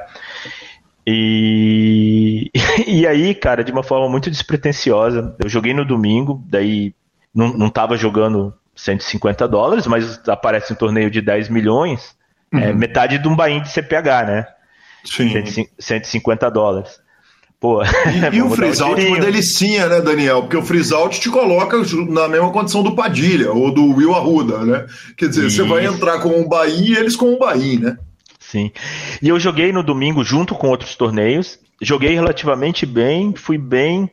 E, e aí, cara, de uma forma muito despretensiosa, eu joguei no domingo, daí não, não tava jogando 150 dólares, mas aparece um torneio de 10 milhões, é uhum. é metade de um bain de CPH, né? Sim. 150 dólares. Pô, e, e o freeze out é uma delicinha, né, Daniel? Porque o freeze out te coloca na mesma condição do Padilha ou do Will Arruda, né? Quer dizer, Isso. você vai entrar com um Bahia e eles com um Bahia, né? Sim. E eu joguei no domingo junto com outros torneios. Joguei relativamente bem, fui bem.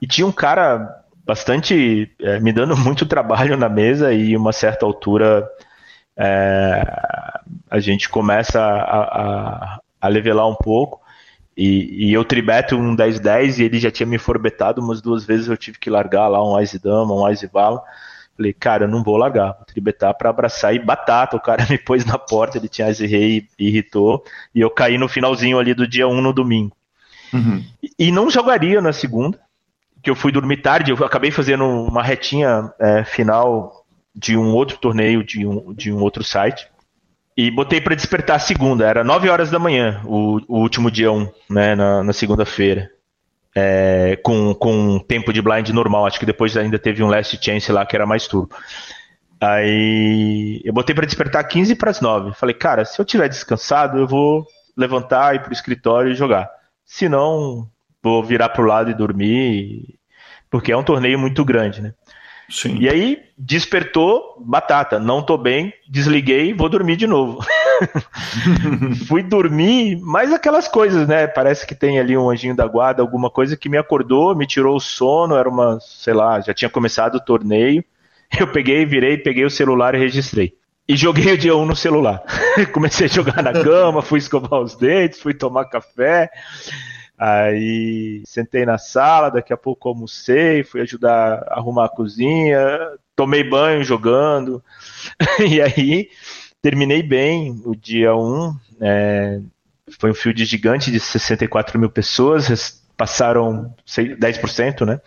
E tinha um cara bastante. É, me dando muito trabalho na mesa e uma certa altura é, a gente começa a, a, a levelar um pouco. E, e, eu tribeto um 10-10 e ele já tinha me forbetado umas duas vezes. Eu tive que largar lá um Ice Dama, um Ice Vala. Falei, cara, eu não vou largar, vou tribetar para abraçar e batata. O cara me pôs na porta, ele tinha esse rei e irritou. E eu caí no finalzinho ali do dia 1 no domingo. Uhum. E, e, não jogaria na segunda, que eu fui dormir tarde, eu acabei fazendo uma retinha é, final de um outro torneio de um, de um outro site. E botei para despertar a segunda, era 9 horas da manhã, o, o último dia 1, né, na, na segunda-feira é, com, com tempo de blind normal. Acho que depois ainda teve um last chance lá que era mais turbo. Aí eu botei para despertar 15 para as 9. Falei, cara, se eu tiver descansado, eu vou levantar, ir pro escritório e jogar. Se não, vou virar pro lado e dormir, porque é um torneio muito grande, né? Sim. E aí despertou, batata, não tô bem, desliguei, vou dormir de novo. Fui dormir, mas aquelas coisas, né? Parece que tem ali um anjinho da guarda, alguma coisa que me acordou, me tirou o sono, era uma, sei lá, já tinha começado o torneio. Eu peguei, virei, peguei o celular e registrei. E joguei o dia 1 no celular. Comecei a jogar na cama, fui escovar os dentes, fui tomar café. Aí sentei na sala, daqui a pouco almocei, fui ajudar a arrumar a cozinha, tomei banho jogando. e aí terminei bem o dia 1. É, foi um field gigante de 64 mil pessoas, passaram 10%, né?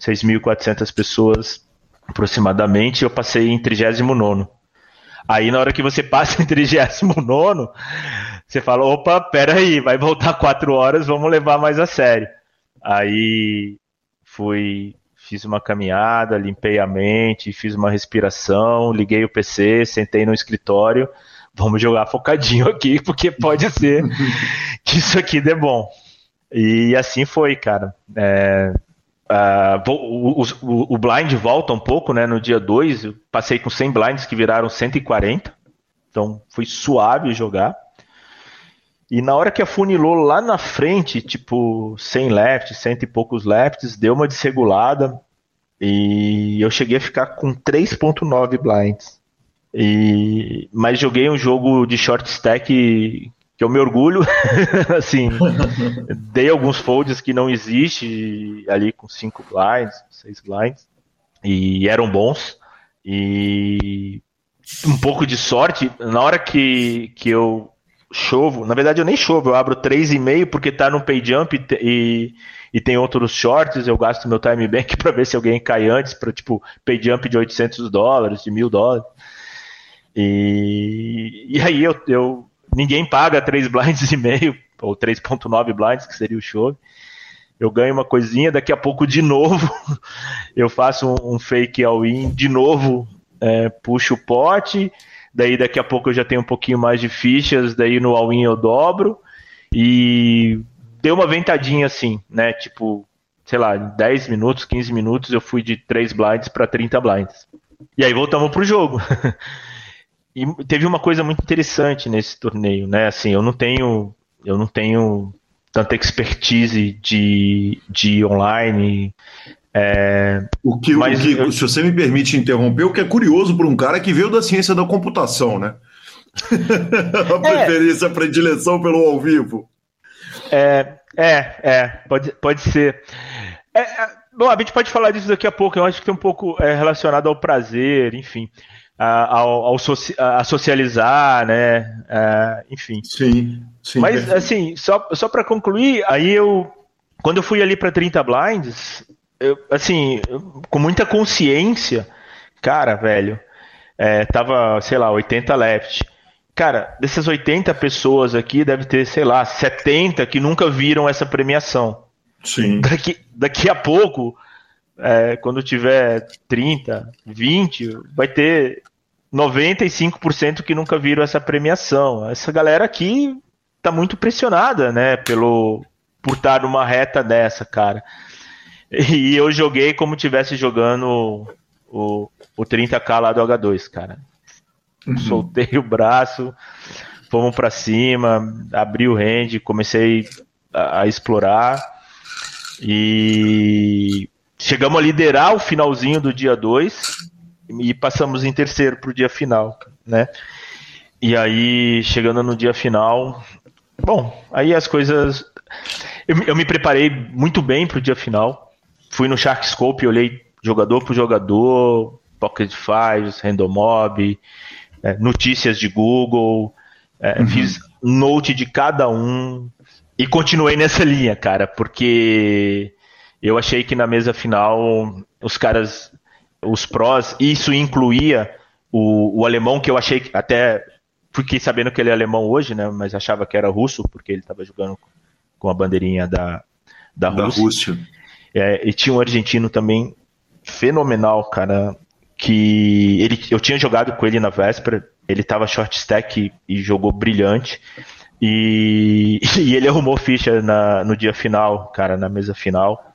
6.400 pessoas aproximadamente, eu passei em 39. Aí na hora que você passa em 39, você fala, opa, peraí, vai voltar quatro horas, vamos levar mais a sério. Aí fui, fiz uma caminhada, limpei a mente, fiz uma respiração, liguei o PC, sentei no escritório. Vamos jogar focadinho aqui, porque pode ser que isso aqui dê bom. E assim foi, cara. É, o, o, o, blind volta um pouco, né? No dia 2, eu passei com 100 blinds que viraram 140. Então foi suave jogar. E na hora que afunilou lá na frente, tipo 100 lefts, cento e poucos lefts, deu uma desregulada. E eu cheguei a ficar com 3.9 blinds. E, mas joguei um jogo de short stack que eu me orgulho, assim, dei alguns folds que não existe ali com cinco blinds, seis blinds, e eram bons, e um pouco de sorte, na hora que, que eu chovo, na verdade eu nem chovo, eu abro 3,5 porque tá no pay jump e, e tem outros shorts, eu gasto meu time bank para ver se alguém cai antes, para tipo, pay jump de 800 dólares, de mil dólares, e, e aí eu, eu ninguém paga 3 blinds e meio, ou 3.9 blinds, que seria o show. Eu ganho uma coisinha, daqui a pouco de novo eu faço um, um fake all-in, de novo é, puxo o pote, daí daqui a pouco eu já tenho um pouquinho mais de fichas, daí no all-in eu dobro, e deu uma ventadinha assim, né? Tipo, sei lá, 10 minutos, 15 minutos eu fui de 3 blinds para 30 blinds. E aí voltamos pro jogo. E teve uma coisa muito interessante nesse torneio, né? Assim, eu não tenho, eu não tenho tanta expertise de, de online. É, o que, mas o que eu, se você me permite interromper, o que é curioso para um cara que veio da ciência da computação, né? a é. preferência, a predileção pelo ao vivo. É, é, é, pode, pode ser. É, é, bom, a gente pode falar disso daqui a pouco, eu acho que tem um pouco é, relacionado ao prazer, enfim a, ao, ao soci, a socializar, né? É, enfim. Sim, sim. Mas, é. assim, só, só para concluir, aí eu, quando eu fui ali para 30 blinds, eu, assim, com muita consciência, cara, velho, é, tava, sei lá, 80 left. Cara, dessas 80 pessoas aqui, deve ter, sei lá, 70 que nunca viram essa premiação. Sim. Daqui, daqui a pouco, é, quando tiver 30, 20, vai ter 95% que nunca viram essa premiação. Essa galera aqui tá muito pressionada, né, pelo por estar numa reta dessa, cara. E eu joguei como tivesse jogando o, o 30k lá do H2, cara. Uhum. Soltei o braço, fomos para cima, abri o range, comecei a, a explorar e chegamos a liderar o finalzinho do dia 2 e passamos em terceiro para o dia final, né? E aí, chegando no dia final, bom, aí as coisas. Eu, eu me preparei muito bem para o dia final. Fui no Sharkscope, olhei jogador por jogador, Pocket Fives, Random Mob, é, notícias de Google, é, uhum. fiz note de cada um e continuei nessa linha, cara, porque eu achei que na mesa final os caras os prós, isso incluía o, o alemão, que eu achei que até fiquei sabendo que ele é alemão hoje, né? Mas achava que era russo, porque ele estava jogando com a bandeirinha da, da, da Rússia. Rússia. É, e tinha um argentino também fenomenal, cara. Que ele, eu tinha jogado com ele na véspera, ele estava short stack e, e jogou brilhante. E, e, ele arrumou ficha na, no dia final, cara, na mesa final.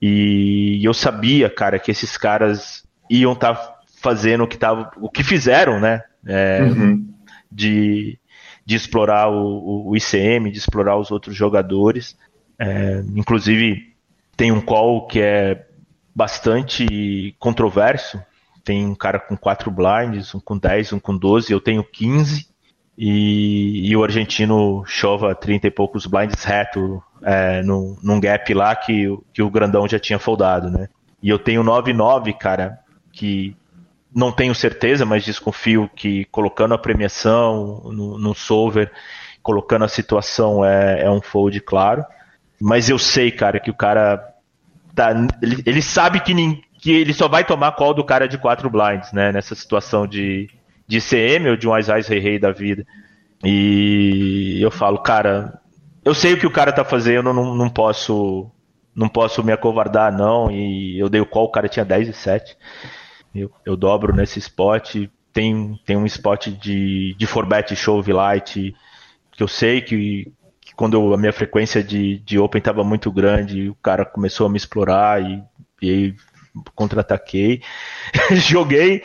E eu sabia, cara, que esses caras iam estar tá fazendo o que tava, o que fizeram, né? É, uhum. de, de explorar o, o, ICM, de explorar os outros jogadores. É, inclusive, tem um call que é bastante controverso. Tem um cara com 4 blinds, um com 10, um com 12, eu tenho 15. E, e, o argentino chova 30 e poucos blinds reto é, num, num, gap lá que, que o grandão já tinha foldado, né? E eu tenho 9-9, cara, que não tenho certeza, mas desconfio que colocando a premiação no, no solver, colocando a situação é, é um fold claro. Mas eu sei, cara, que o cara tá, ele, ele sabe que, que ele só vai tomar call do cara de 4 blinds, né? Nessa situação de de CM ou de um Aizais Rei Rei da vida. E eu falo, cara, eu sei o que o cara tá fazendo, não, não posso não posso me acovardar, não. E eu dei o call, o cara tinha 10 e 7. Eu, eu dobro nesse spot. Tem, tem um spot de, de Forbet Show Light que eu sei que quando eu, a minha frequência de, de Open estava muito grande, o cara começou a me explorar e, e aí contra-ataquei. Joguei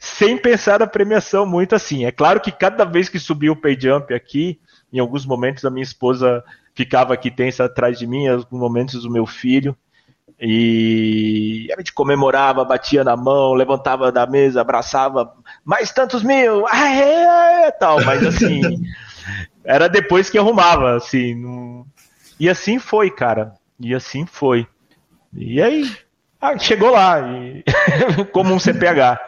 sem pensar na premiação muito assim. É claro que cada vez que subiu o pay jump aqui, em alguns momentos a minha esposa ficava aqui tensa atrás de mim, em alguns momentos o meu filho. E a gente comemorava, batia na mão, levantava da mesa, abraçava, mais tantos mil, aê, tal, mas assim, era depois que arrumava, assim, não... e assim foi, cara, e assim foi. E aí, ah, chegou lá, e... como um CPH.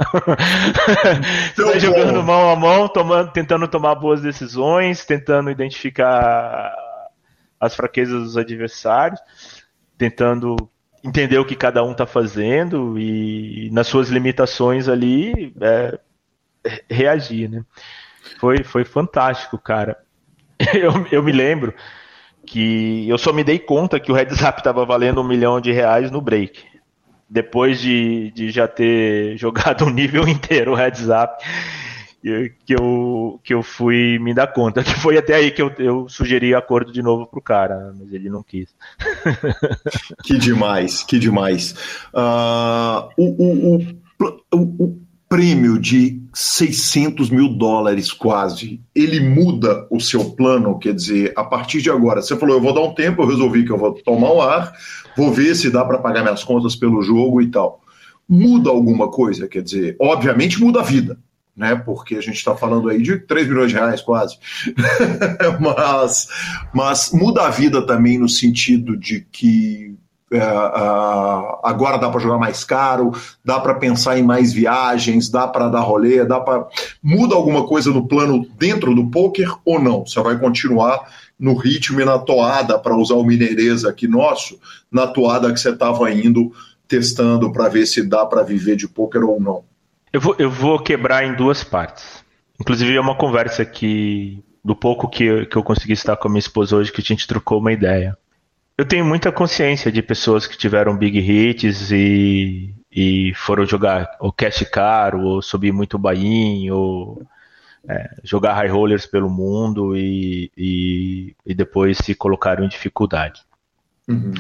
Você vai jogando mão a mão, tomando, tentando tomar boas decisões, tentando identificar as fraquezas dos adversários, tentando entender o que cada um está fazendo e, nas suas limitações ali, é, reagir, né? Foi, foi fantástico, cara. Eu, eu me lembro que eu só me dei conta que o heads estava valendo um milhão de reais no break. Depois de, de já ter jogado um nível inteiro o heads que eu, que eu fui me dar conta. Que foi até aí que eu, eu sugeri acordo de novo pro cara, mas ele não quis. que demais, que demais. Uh, o, o, o, o prêmio de 600 mil dólares quase, ele muda o seu plano? Quer dizer, a partir de agora, você falou, eu vou dar um tempo, eu resolvi que eu vou tomar o ar, vou ver se dá para pagar minhas contas pelo jogo e tal. Muda alguma coisa? Quer dizer, obviamente muda a vida, né? Porque a gente está falando aí de 3 milhões de reais quase. mas, mas muda a vida também no sentido de que é, agora dá para jogar mais caro, dá para pensar em mais viagens, dá para dar rolê, dá para muda alguma coisa no plano dentro do poker ou não? Você vai continuar no ritmo e na toada para usar o mineirês aqui nosso, na toada que você estava indo testando para ver se dá para viver de poker ou não. Eu vou, eu vou quebrar em duas partes. Inclusive, é uma conversa que, do pouco que, que eu consegui estar com a minha esposa hoje, que a gente trocou uma ideia. Eu tenho muita consciência de pessoas que tiveram big hits e, e foram jogar o cash caro, ou subir muito bain, ou é, jogar high rollers pelo mundo e, e, e, depois se colocaram em dificuldade. Uhum.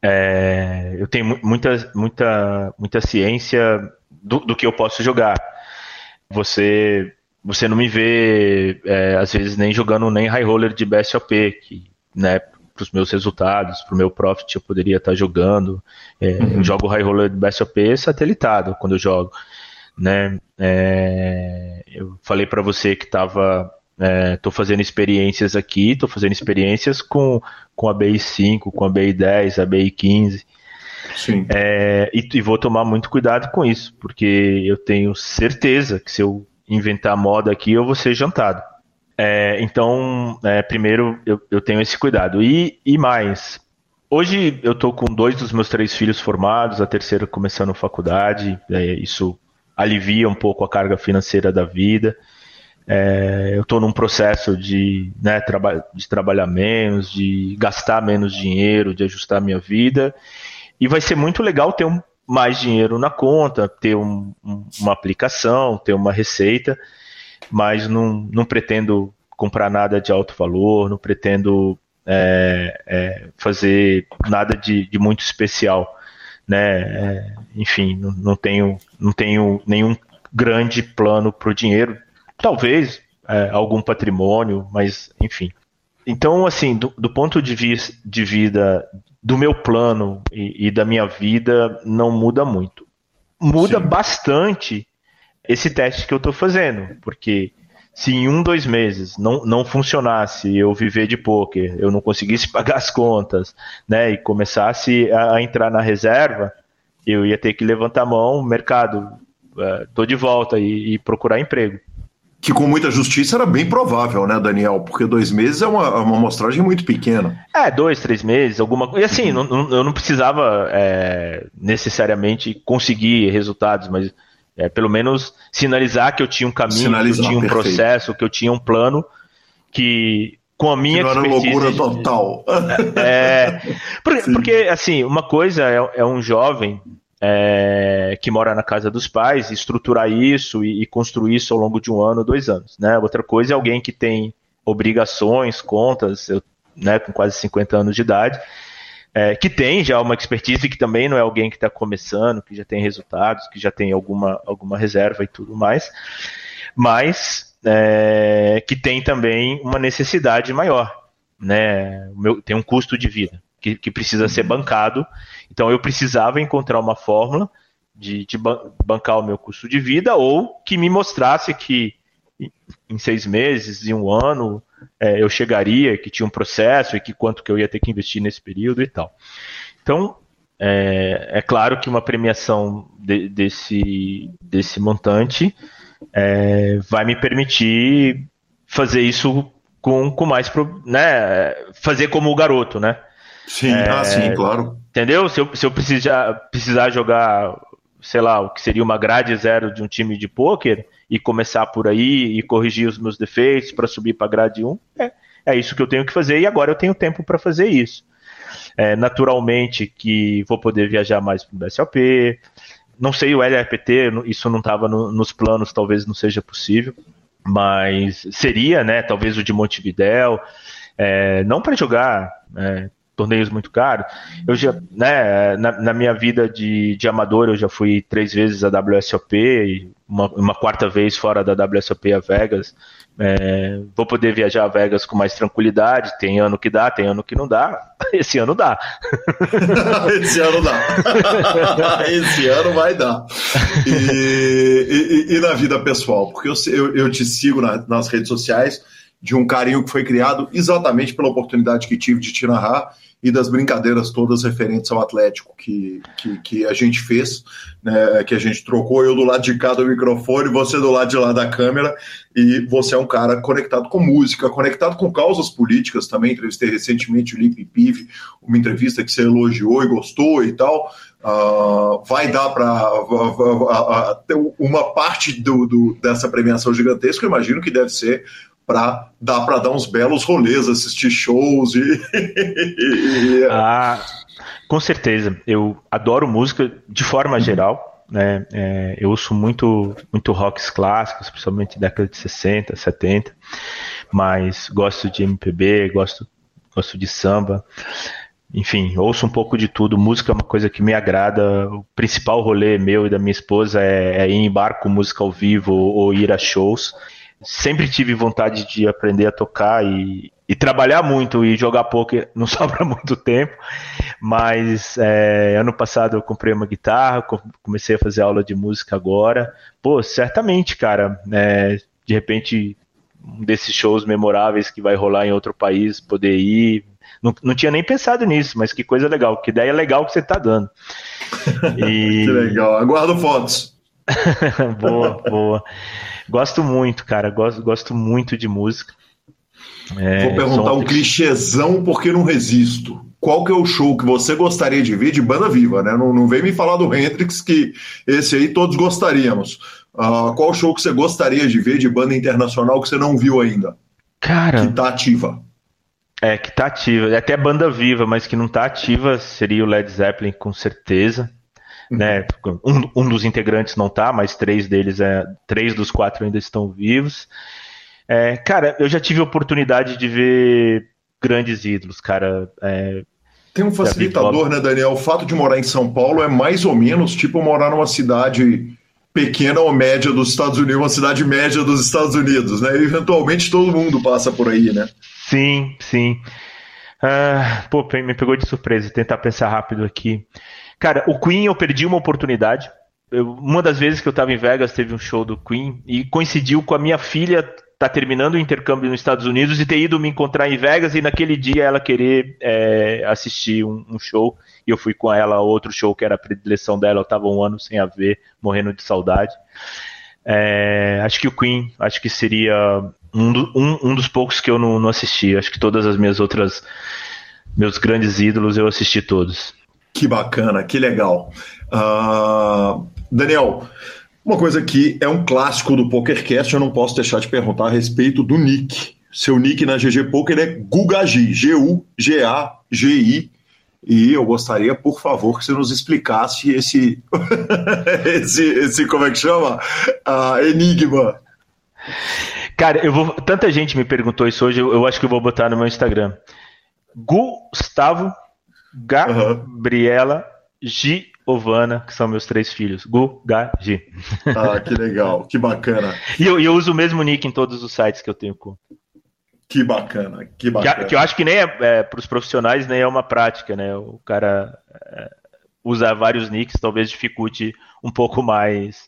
É, eu tenho muita, muita, muita ciência do, do que eu posso jogar. Você você não me vê, é, às vezes, nem jogando nem high roller de BSOP, que, né, para os meus resultados, para o meu profit, eu poderia estar tá jogando. É, uhum. Eu jogo high roller de BSOP satelitado quando eu jogo. Né? É, eu falei para você que estava. Estou é, fazendo experiências aqui, estou fazendo experiências com, com a BI 5, com a BI 10, a BI 15. Sim. É, e, e, vou tomar muito cuidado com isso, porque eu tenho certeza que se eu inventar moda aqui, eu vou ser jantado. É, então, é, primeiro, eu, eu, tenho esse cuidado. E, e mais, hoje eu estou com dois dos meus três filhos formados, a terceira começando faculdade, é, isso alivia um pouco a carga financeira da vida. É, eu estou num processo de, né, traba de trabalhar menos, de gastar menos dinheiro, de ajustar minha vida. E vai ser muito legal ter um, mais dinheiro na conta, ter um, um, uma aplicação, ter uma receita, mas não, não pretendo comprar nada de alto valor, não pretendo é, é, fazer nada de, de, muito especial, né? É, enfim, não, não, tenho, não tenho nenhum grande plano para o dinheiro. Talvez é, algum patrimônio, mas enfim. Então, assim, do, do ponto de, vista de vida do meu plano e, e, da minha vida não muda muito. Muda Sim. bastante esse teste que eu estou fazendo, porque se em um, dois meses não, não funcionasse eu viver de poker, eu não conseguisse pagar as contas, né, e começasse a, a entrar na reserva, eu ia ter que levantar a mão, mercado, uh, tô de volta e, e procurar emprego que com muita justiça era bem provável, né, Daniel? Porque dois meses é uma, uma amostragem muito pequena. É, dois, três meses, alguma coisa. E assim, não, não, eu não precisava é, necessariamente conseguir resultados, mas é, pelo menos sinalizar que eu tinha um caminho, sinalizar, que eu tinha um perfeito. processo, que eu tinha um plano que com a minha que não era loucura total. É, porque, porque, assim, uma coisa é, é um jovem é, que mora na casa dos pais, estruturar isso e, e, construir isso ao longo de um ano, dois anos. Né? Outra coisa é alguém que tem obrigações, contas, eu, né, com quase 50 anos de idade, é, que tem já uma expertise, que também não é alguém que está começando, que já tem resultados, que já tem alguma, alguma reserva e tudo mais, mas é, que tem também uma necessidade maior, né? Meu, tem um custo de vida que, que, precisa ser bancado. Então eu precisava encontrar uma fórmula de, de bancar o meu custo de vida ou que me mostrasse que em seis meses, em um ano, é, eu chegaria, que tinha um processo e que quanto que eu ia ter que investir nesse período e tal. Então, é, é claro que uma premiação de, desse, desse montante é, vai me permitir fazer isso com, com mais, né, fazer como o garoto, né? Sim, é, ah, sim, claro. Entendeu? Se eu, se eu precisar, precisar jogar, sei lá, o que seria uma grade zero de um time de pôquer, e começar por aí e corrigir os meus defeitos para subir para grade 1. É, é isso que eu tenho que fazer e agora eu tenho tempo para fazer isso. É, naturalmente que vou poder viajar mais para o BSLP. Não sei o LRPT, isso não estava no, nos planos, talvez não seja possível, mas seria, né? Talvez o de Montevidéu, é, não para jogar é, torneios muito caros. Eu já, né, na, na, minha vida de, de amador, eu já fui três vezes a WSOP uma, uma quarta vez fora da WSOP a Vegas. É, vou poder viajar a Vegas com mais tranquilidade. Tem ano que dá, tem ano que não dá. Esse ano dá. Esse ano dá. Esse ano vai dar. E, e, e, na vida pessoal, porque eu, eu, eu te sigo na, nas redes sociais de um carinho que foi criado exatamente pela oportunidade que tive de te narrar e das brincadeiras todas referentes ao Atlético que, que, que, a gente fez, né, que a gente trocou, eu do lado de cá do microfone, você do lado de lá da câmera, e você é um cara conectado com música, conectado com causas políticas também, entrevistei recentemente o Lipe Pive, uma entrevista que você elogiou e gostou e tal, uh, vai dar para uma parte do, do, dessa premiação gigantesca, eu imagino que deve ser para dar para dar uns belos rolês, assistir shows e. ah, com certeza. Eu adoro música de forma geral. Né? É, eu ouço muito, muito rocks clássicos, principalmente década de 60, 70, mas gosto de MPB, gosto, gosto de samba. Enfim, ouço um pouco de tudo. Música é uma coisa que me agrada. O principal rolê meu e da minha esposa é, é ir em barco, música ao vivo ou, ou ir a shows sempre tive vontade de aprender a tocar e, e trabalhar muito e jogar poker não sobra muito tempo, mas é, ano passado eu comprei uma guitarra, comecei a fazer aula de música agora. Pô, certamente, cara, é, de repente um desses shows memoráveis que vai rolar em outro país, poder ir. Não, não tinha nem pensado nisso, mas que coisa legal, que ideia legal que você tá dando. E... que legal, aguardo fotos. boa, boa. Gosto muito, cara. Gosto, gosto muito de música. É, Vou perguntar um clichêzão porque não resisto. Qual que é o show que você gostaria de ver de banda viva, né? Não, não vem me falar do Hendrix, que esse aí todos gostaríamos. Uh, qual show que você gostaria de ver de banda internacional que você não viu ainda? Cara. Que tá ativa. É, que tá ativa. É até banda viva, mas que não tá ativa seria o Led Zeppelin, com certeza. Né? Um, um dos integrantes não tá, mas três deles, é, três dos quatro ainda estão vivos. É, cara, eu já tive oportunidade de ver grandes ídolos, cara. É, Tem um facilitador, né, Daniel? O fato de morar em São Paulo é mais ou menos tipo morar numa cidade pequena ou média dos Estados Unidos, uma cidade média dos Estados Unidos, né? E, eventualmente todo mundo passa por aí, né? Sim, sim. Ah, pô, me pegou de surpresa tentar pensar rápido aqui. Cara, o Queen eu perdi uma oportunidade. Eu, uma das vezes que eu estava em Vegas teve um show do Queen e coincidiu com a minha filha tá terminando o intercâmbio nos Estados Unidos e ter ido me encontrar em Vegas e naquele dia ela querer é, assistir um, um, show e eu fui com ela a outro show que era a predileção dela, eu estava um ano sem a ver, morrendo de saudade. É, acho que o Queen, acho que seria um, do, um, um dos poucos que eu não, não assisti. Acho que todas as minhas outras, meus grandes ídolos eu assisti todos. Que bacana, que legal. Uh, Daniel, uma coisa que é um clássico do PokerCast, eu não posso deixar de perguntar a respeito do Nick. Seu nick na GG Poker é Gugagi, G-U-G-A-G-I. E eu gostaria, por favor, que você nos explicasse esse, esse, esse, como é que chama? Enigma. Cara, eu vou. Tanta gente me perguntou isso hoje, eu, eu acho que eu vou botar no meu Instagram. Gustavo, Gabriela. Giovana, que são meus três filhos. Gu, Ga, Gi. Ah, que legal, que bacana. e eu, eu uso o mesmo nick em todos os sites que eu tenho com. Que bacana, que bacana. Que, que eu acho que nem é, é para os profissionais, nem é uma prática, né? O cara é, usar vários nicks talvez dificulte um pouco mais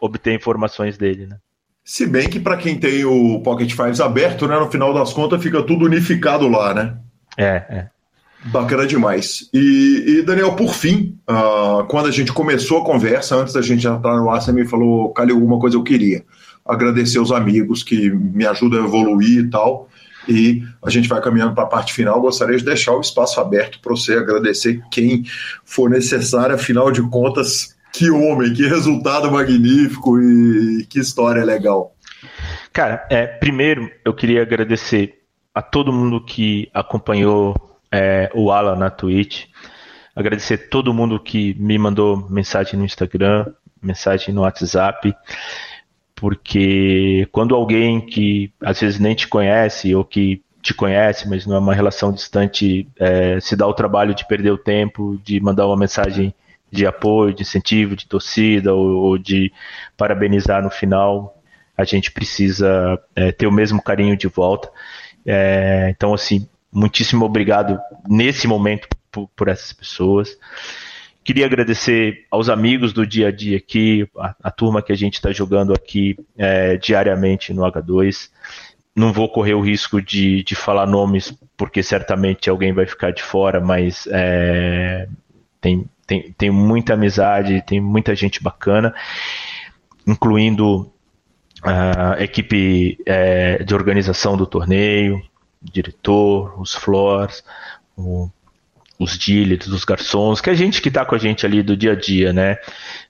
obter informações dele, né? Se bem que para quem tem o Pocket Fives aberto, né, no final das contas fica tudo unificado lá, né? É, é. Bacana demais. E, e Daniel, por fim, uh, quando a gente começou a conversa, antes da gente entrar no ar, você me falou, Calil, alguma coisa eu queria. Agradecer os amigos que me ajudam a evoluir e tal. E a gente vai caminhando para a parte final. Gostaria de deixar o espaço aberto para você agradecer quem for necessário, afinal de contas, que homem, que resultado magnífico e que história legal. Cara, é, primeiro eu queria agradecer a todo mundo que acompanhou é, o Alan na Twitch. Agradecer todo mundo que me mandou mensagem no Instagram, mensagem no WhatsApp, porque quando alguém que às vezes nem te conhece ou que te conhece, mas não é uma relação distante, é, se dá o trabalho de perder o tempo, de mandar uma mensagem de apoio, de incentivo, de torcida ou, ou de parabenizar no final, a gente precisa é, ter o mesmo carinho de volta. É, então, assim, muitíssimo obrigado nesse momento por, por, essas pessoas. Queria agradecer aos amigos do dia a dia aqui, a, a turma que a gente está jogando aqui é, diariamente no H2. Não vou correr o risco de, de falar nomes, porque certamente alguém vai ficar de fora, mas é, tem, tem, tem muita amizade, tem muita gente bacana, incluindo a equipe é, de organização do torneio, diretor, os floors, o, os dealers, os garçons, que é a gente que está com a gente ali do dia a dia, né?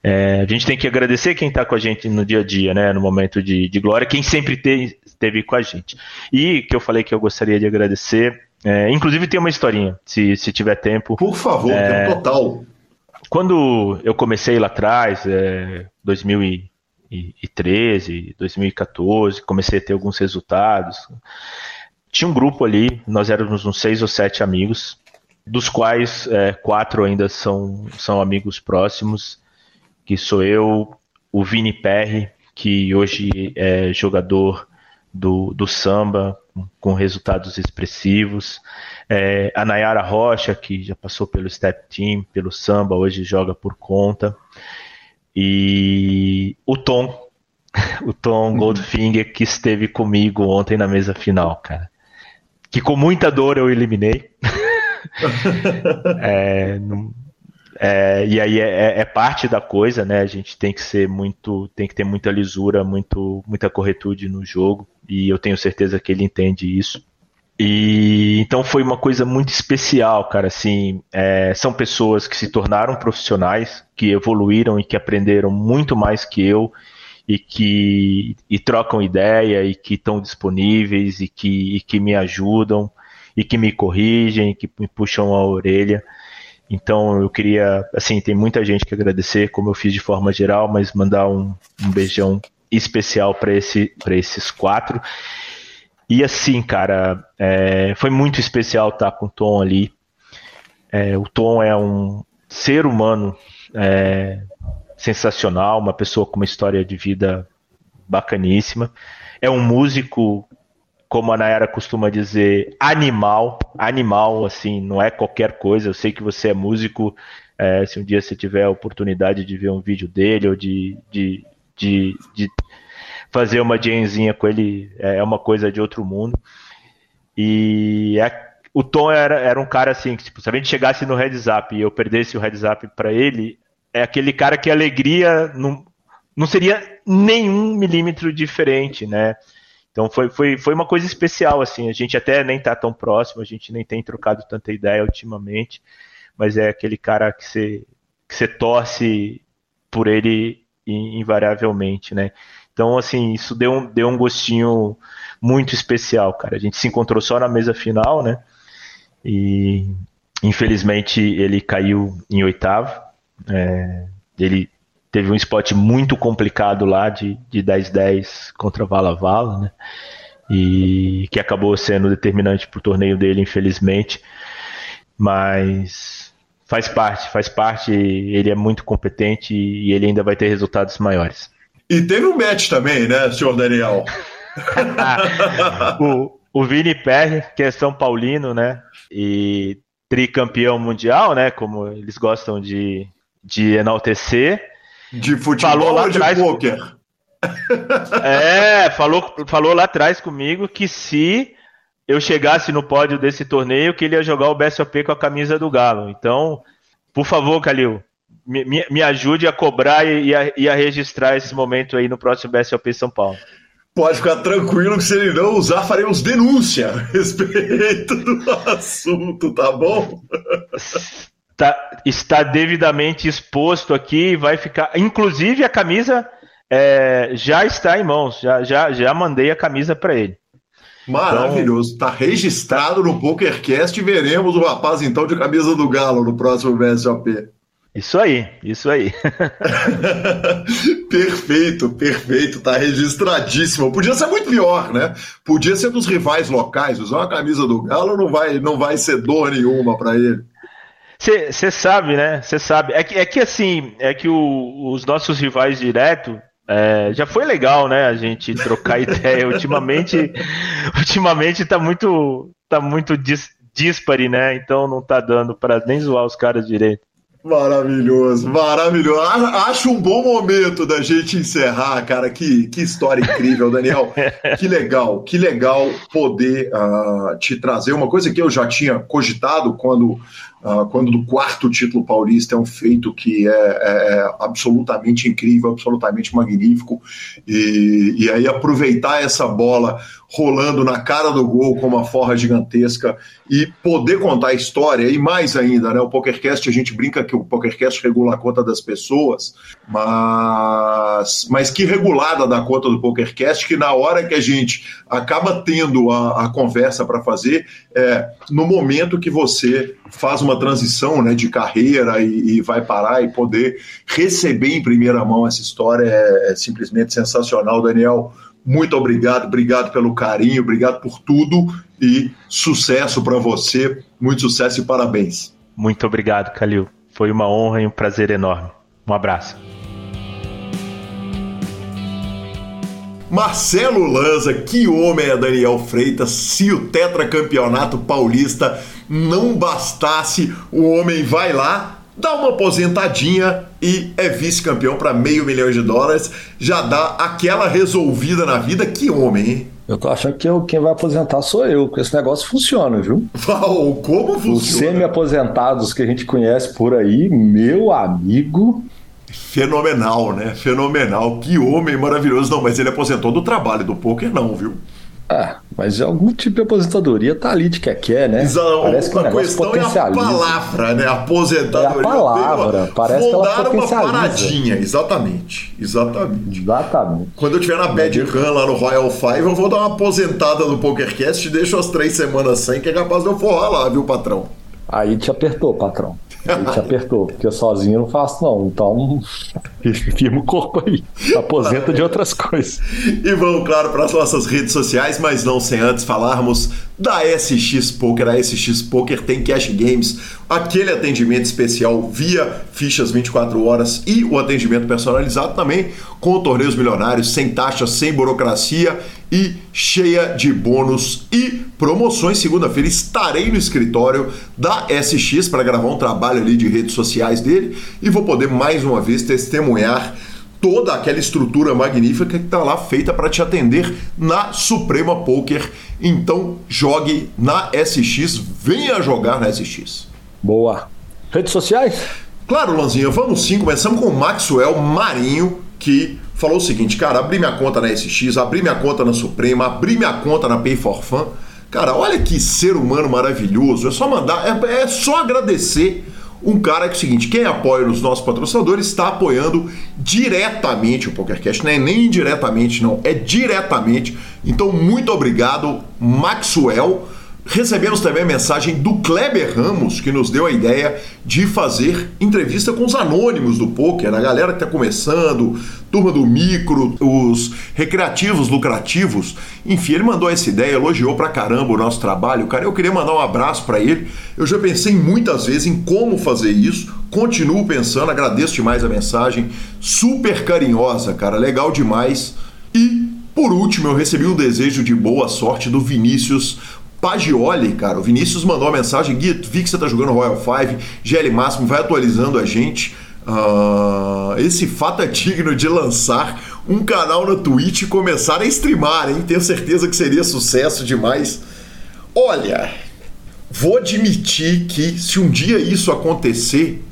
É, a gente tem que agradecer quem está com a gente no dia a dia, né? No momento de, de glória, quem sempre te, esteve com a gente. E que eu falei que eu gostaria de agradecer, é, inclusive tem uma historinha, se, se tiver tempo. Por favor, é, tempo total. Quando eu comecei lá atrás, é, 2013, 2014, comecei a ter alguns resultados tinha um grupo ali, nós éramos uns seis ou sete amigos, dos quais é, quatro ainda são, são amigos próximos, que sou eu, o Vini Perry, que hoje é jogador do, do samba, com resultados expressivos, é, a Nayara Rocha, que já passou pelo Step Team, pelo samba, hoje joga por conta, e o Tom, o Tom Goldfinger, que esteve comigo ontem na mesa final, cara que com muita dor eu eliminei. é, não, é, e aí é, é, é, parte da coisa, né? A gente tem que ser muito, tem que ter muita lisura, muito, muita corretude no jogo. E eu tenho certeza que ele entende isso. E então foi uma coisa muito especial, cara. Assim, é, são pessoas que se tornaram profissionais, que evoluíram e que aprenderam muito mais que eu e que e trocam ideia e que estão disponíveis e que, e que me ajudam e que me corrigem, que me puxam a orelha. Então eu queria, assim, tem muita gente que agradecer, como eu fiz de forma geral, mas mandar um, um beijão especial para esse, esses quatro. E assim, cara, é, foi muito especial estar com o Tom ali. É, o Tom é um ser humano é, sensacional, uma pessoa com uma história de vida bacaníssima. É um músico, como a Nayara costuma dizer, animal, animal, assim, não é qualquer coisa. Eu sei que você é músico, é, se um dia você tiver a oportunidade de ver um vídeo dele ou de, de, de, de fazer uma jamzinha com ele, é uma coisa de outro mundo. E é, o Tom era, era um cara assim, que tipo, se a gente chegasse no heads up e eu perdesse o heads up para ele, é aquele cara que a alegria não, não seria nenhum milímetro diferente, né? Então foi, foi, foi uma coisa especial, assim. A gente até nem tá tão próximo, a gente nem tem trocado tanta ideia ultimamente, mas é aquele cara que você, que torce por ele invariavelmente, né? Então, assim, isso deu um, deu um gostinho muito especial, cara. A gente se encontrou só na mesa final, né? E infelizmente ele caiu em oitavo. É, ele teve um spot muito complicado lá de, de 10-10 contra Vala Vala, né? E que acabou sendo determinante para o torneio dele, infelizmente. Mas faz parte, faz parte. Ele é muito competente e ele ainda vai ter resultados maiores. E teve um match também, né, senhor Daniel? o, o Vini Perry, que é São Paulino, né? E tricampeão mundial, né? Como eles gostam de, de enaltecer. De futebol falou lá ou de poker? É, falou, falou lá atrás comigo que se eu chegasse no pódio desse torneio, que ele ia jogar o BSOP com a camisa do Galo. Então, por favor, Calil, me, me ajude a cobrar e a, e a registrar esse momento aí no próximo BSOP São Paulo. Pode ficar tranquilo que se ele não usar, faremos denúncia a respeito do assunto, tá bom? Tá, está devidamente exposto aqui, vai ficar. Inclusive a camisa é, já está em mãos, já, já, já mandei a camisa para ele. Maravilhoso, está registrado no PokerCast e veremos o rapaz então de camisa do Galo no próximo BSOP. Isso aí, isso aí. perfeito, perfeito, tá registradíssimo. Podia ser muito pior, né? Podia ser dos rivais locais. Usar uma camisa do Galo não vai, não vai ser dor nenhuma para ele. Você sabe, né? Você sabe. É que, é que assim, é que o, os nossos rivais direto é, já foi legal, né? A gente trocar ideia. ultimamente, ultimamente tá muito, tá muito dis, dispare, né? Então não tá dando para nem zoar os caras direito. Maravilhoso, maravilhoso. Acho um bom momento da gente encerrar, cara. Que, que história incrível, Daniel. Que legal, que legal poder uh, te trazer uma coisa que eu já tinha cogitado quando Uh, quando do quarto título paulista é um feito que é, é, é absolutamente incrível, absolutamente magnífico, e, e, aí aproveitar essa bola rolando na cara do gol com uma forra gigantesca e poder contar a história, e mais ainda, né, o PokerCast, a gente brinca que o PokerCast regula a conta das pessoas, mas, mas que regulada da conta do PokerCast, que na hora que a gente acaba tendo a, a conversa para fazer, é no momento que você faz uma transição né, de carreira e, e, vai parar e poder receber em primeira mão essa história é, é simplesmente sensacional, Daniel. Muito obrigado, obrigado pelo carinho, obrigado por tudo e sucesso para você, muito sucesso e parabéns. Muito obrigado, Calil. Foi uma honra e um prazer enorme. Um abraço. Marcelo Lanza, que homem é Daniel Freitas, se o tetracampeonato paulista não bastasse, o homem vai lá, dá uma aposentadinha e é vice-campeão para meio milhão de dólares, já dá aquela resolvida na vida, que homem, hein? Eu tô achando que eu, quem vai aposentar sou eu, porque esse negócio funciona, viu? Como funciona? Os semi-aposentados que a gente conhece por aí, meu amigo, Fenomenal, né? Fenomenal. Que homem maravilhoso. Não, mas ele aposentou do trabalho, do poker não, viu? Ah, mas algum tipo de aposentadoria tá ali de que quer, né? Exato. Parece que o negócio questão é a palavra, né? Aposentadoria. É a palavra. Uma... Parece Vou que ela dar uma paradinha. Exatamente. Exatamente. Exatamente. Quando eu tiver na Bad Run lá no Royal Five, eu vou dar uma aposentada no PokerCast e deixo as três semanas sem, que é capaz de eu forrar lá, viu, patrão? Aí te apertou, patrão. Ele te apertou, porque sozinho eu não faço, não. Então, firma o corpo aí. Aposenta de outras coisas. E vamos, claro, para as nossas redes sociais, mas não sem antes falarmos da SX Poker. A SX Poker tem cash games, aquele atendimento especial via fichas 24 horas e o atendimento personalizado também com torneios milionários, sem taxas, sem burocracia e cheia de bônus e promoções. Segunda-feira estarei no escritório da SX para gravar um trabalho ali de redes sociais dele e vou poder mais uma vez testemunhar toda aquela estrutura magnífica que está lá feita para te atender na Suprema Poker. Então jogue na SX, venha jogar na SX. Boa. Redes sociais? Claro, Lanzinha, vamos sim. Começamos com o Maxwell Marinho, que falou o seguinte, cara, abri minha conta na SX, abri minha conta na Suprema, abri minha conta na Pay for Fun. Cara, olha que ser humano maravilhoso. É só mandar, é, é só agradecer um cara que é o seguinte, quem apoia os nossos patrocinadores está apoiando diretamente o PokerCast, não é nem indiretamente não, é diretamente. Então muito obrigado, Maxwell. Recebemos também a mensagem do Kleber Ramos, que nos deu a ideia de fazer entrevista com os anônimos do poker, a galera que está começando, turma do micro, os recreativos lucrativos. Enfim, ele mandou essa ideia, elogiou pra caramba o nosso trabalho. Cara, eu queria mandar um abraço para ele. Eu já pensei muitas vezes em como fazer isso, continuo pensando, agradeço demais a mensagem, super carinhosa, cara, legal demais. E por último, eu recebi um desejo de boa sorte do Vinícius Pagioli, cara. O Vinícius mandou uma mensagem: Gui, vi que você tá jogando Royal 5, GL Máximo, vai atualizando a gente. Uh, esse fato é digno de lançar um canal na Twitch e começar a streamar, hein? Tenho certeza que seria sucesso demais. Olha, vou admitir que se um dia isso acontecer,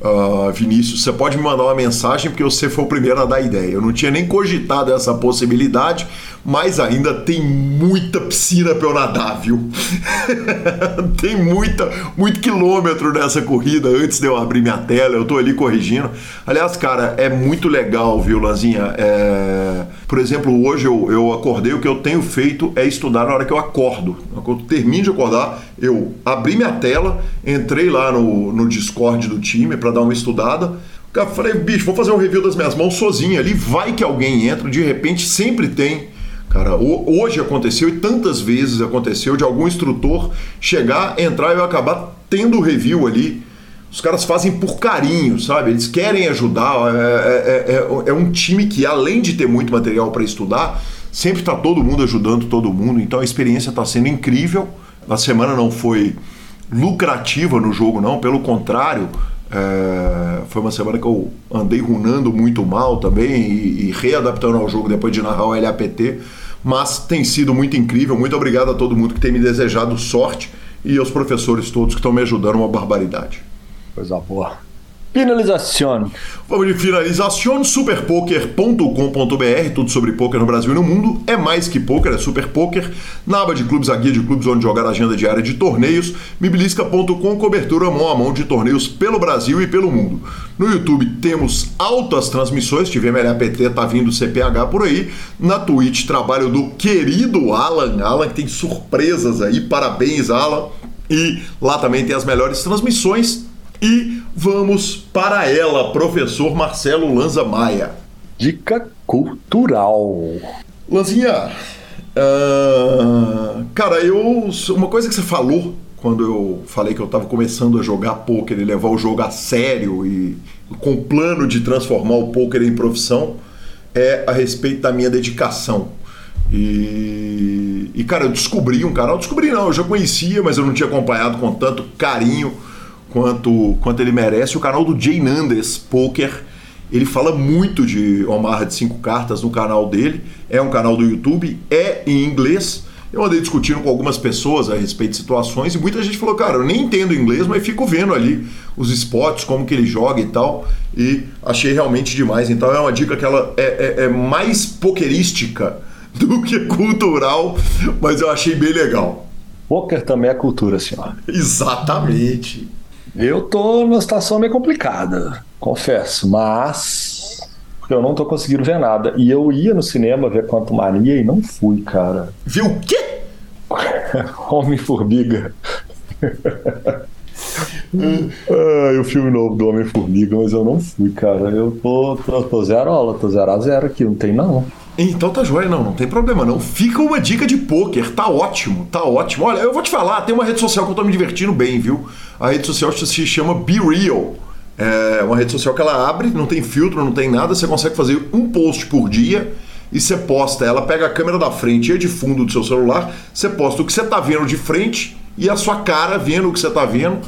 uh, Vinícius, você pode me mandar uma mensagem porque você foi o primeiro a dar ideia. Eu não tinha nem cogitado essa possibilidade, mas ainda tem muita piscina para eu nadar, viu? tem muita, muito quilômetro nessa corrida antes de eu abrir minha tela, eu tô ali corrigindo. Aliás, cara, é muito legal, viu, Lanzinha? É... Por exemplo, hoje eu, eu acordei, o que eu tenho feito é estudar na hora que eu acordo. Quando eu termino de acordar, eu abri minha tela, entrei lá no, no Discord do time para dar uma estudada. Eu falei, bicho, vou fazer um review das minhas mãos sozinho ali, vai que alguém entra, de repente sempre tem Cara, hoje aconteceu e tantas vezes aconteceu de algum instrutor chegar, entrar e eu acabar tendo o review ali. Os caras fazem por carinho, sabe? Eles querem ajudar. É, é, é, é um time que, além de ter muito material para estudar, sempre está todo mundo ajudando todo mundo. Então a experiência está sendo incrível. A semana não foi lucrativa no jogo, não. Pelo contrário, é, foi uma semana que eu andei runando muito mal também e, e readaptando ao jogo depois de narrar o LAPT mas tem sido muito incrível. Muito obrigado a todo mundo que tem me desejado sorte e aos professores todos que estão me ajudando uma barbaridade. Coisa boa. Finalização. Vamos de finalização. Superpoker.com.br, tudo sobre poker no Brasil e no mundo. É mais que poker, é super poker. Na aba de clubes, a guia de clubes onde jogar a agenda diária de torneios. Mibilisca.com, cobertura mão a mão de torneios pelo Brasil e pelo mundo. No YouTube temos altas transmissões, tivemos LAPT, tá vindo CPH por aí. Na Twitch, trabalho do querido Alan. Alan que tem surpresas aí, parabéns, Alan. E lá também tem as melhores transmissões e vamos para ela, professor Marcelo Lanza Maia. Dica cultural. Lanzinha, uh, cara, eu. Uma coisa que você falou quando eu falei que eu estava começando a jogar poker e levar o jogo a sério e com o plano de transformar o poker em profissão é a respeito da minha dedicação. E, e cara, eu descobri um canal, descobri não, eu já conhecia, mas eu não tinha acompanhado com tanto carinho quanto, quanto ele merece. O canal do Jay Nandes Poker, ele fala muito de Omar de cinco cartas no canal dele. É um canal do YouTube, é em inglês. Eu andei discutindo com algumas pessoas a respeito de situações e muita gente falou, cara, eu nem entendo inglês, mas fico vendo ali os spots, como que ele joga e tal, e achei realmente demais. Então é uma dica que ela é, é, é mais pokerística do que cultural, mas eu achei bem legal. Poker também é cultura, senhor. Exatamente. Eu tô numa situação meio complicada, confesso, mas eu não tô conseguindo ver nada. E eu ia no cinema ver Quanto Mania e não fui, cara. Viu o quê? Homem-Formiga. ah, o filme novo do Homem-Formiga, mas eu não fui, cara. Eu tô, tô, tô zero aula, tô zero a zero aqui, não tem não. Então tá joia, não, não tem problema não. Fica uma dica de pôquer, tá ótimo, tá ótimo. Olha, eu vou te falar, tem uma rede social que eu tô me divertindo bem, viu? A rede social se chama Be Real. É uma rede social que ela abre, não tem filtro, não tem nada, você consegue fazer um post por dia e você posta. Ela pega a câmera da frente e de fundo do seu celular, você posta o que você tá vendo de frente e a sua cara vendo o que você tá vendo.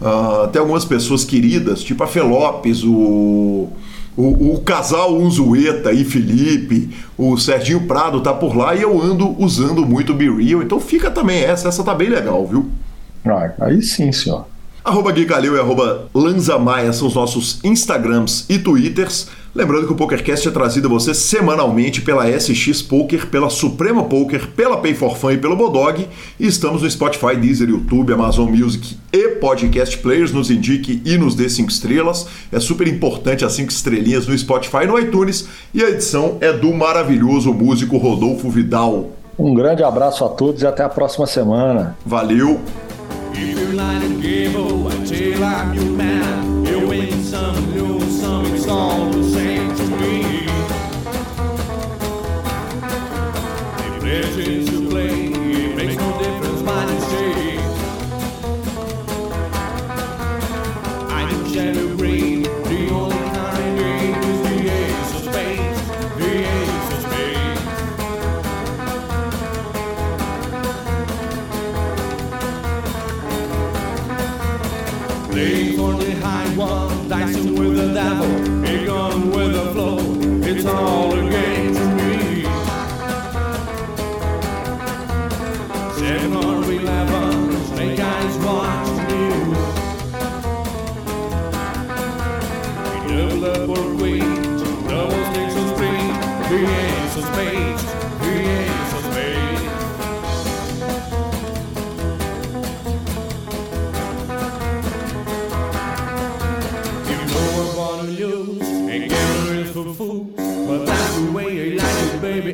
Uh, tem algumas pessoas queridas, tipo a Felopes, o o, o, casal Unzueta e Felipe, o Serginho Prado tá por lá e eu ando usando muito o Be Real, então fica também essa, essa tá bem legal, viu? Ah, aí sim, senhor. Arroba Guicalil e arroba Lanzamaia são os nossos Instagrams e Twitters. Lembrando que o PokerCast é trazido a você semanalmente pela SX Poker, pela Suprema Poker, pela Pay for Fun e pelo Bodog. E estamos no Spotify, Deezer, YouTube, Amazon Music e Podcast Players. Nos indique e nos dê cinco estrelas. É super importante as cinco estrelinhas no Spotify e no iTunes. E a edição é do maravilhoso músico Rodolfo Vidal. Um grande abraço a todos e até a próxima semana. Valeu! time you man, you win some, lose some, it's all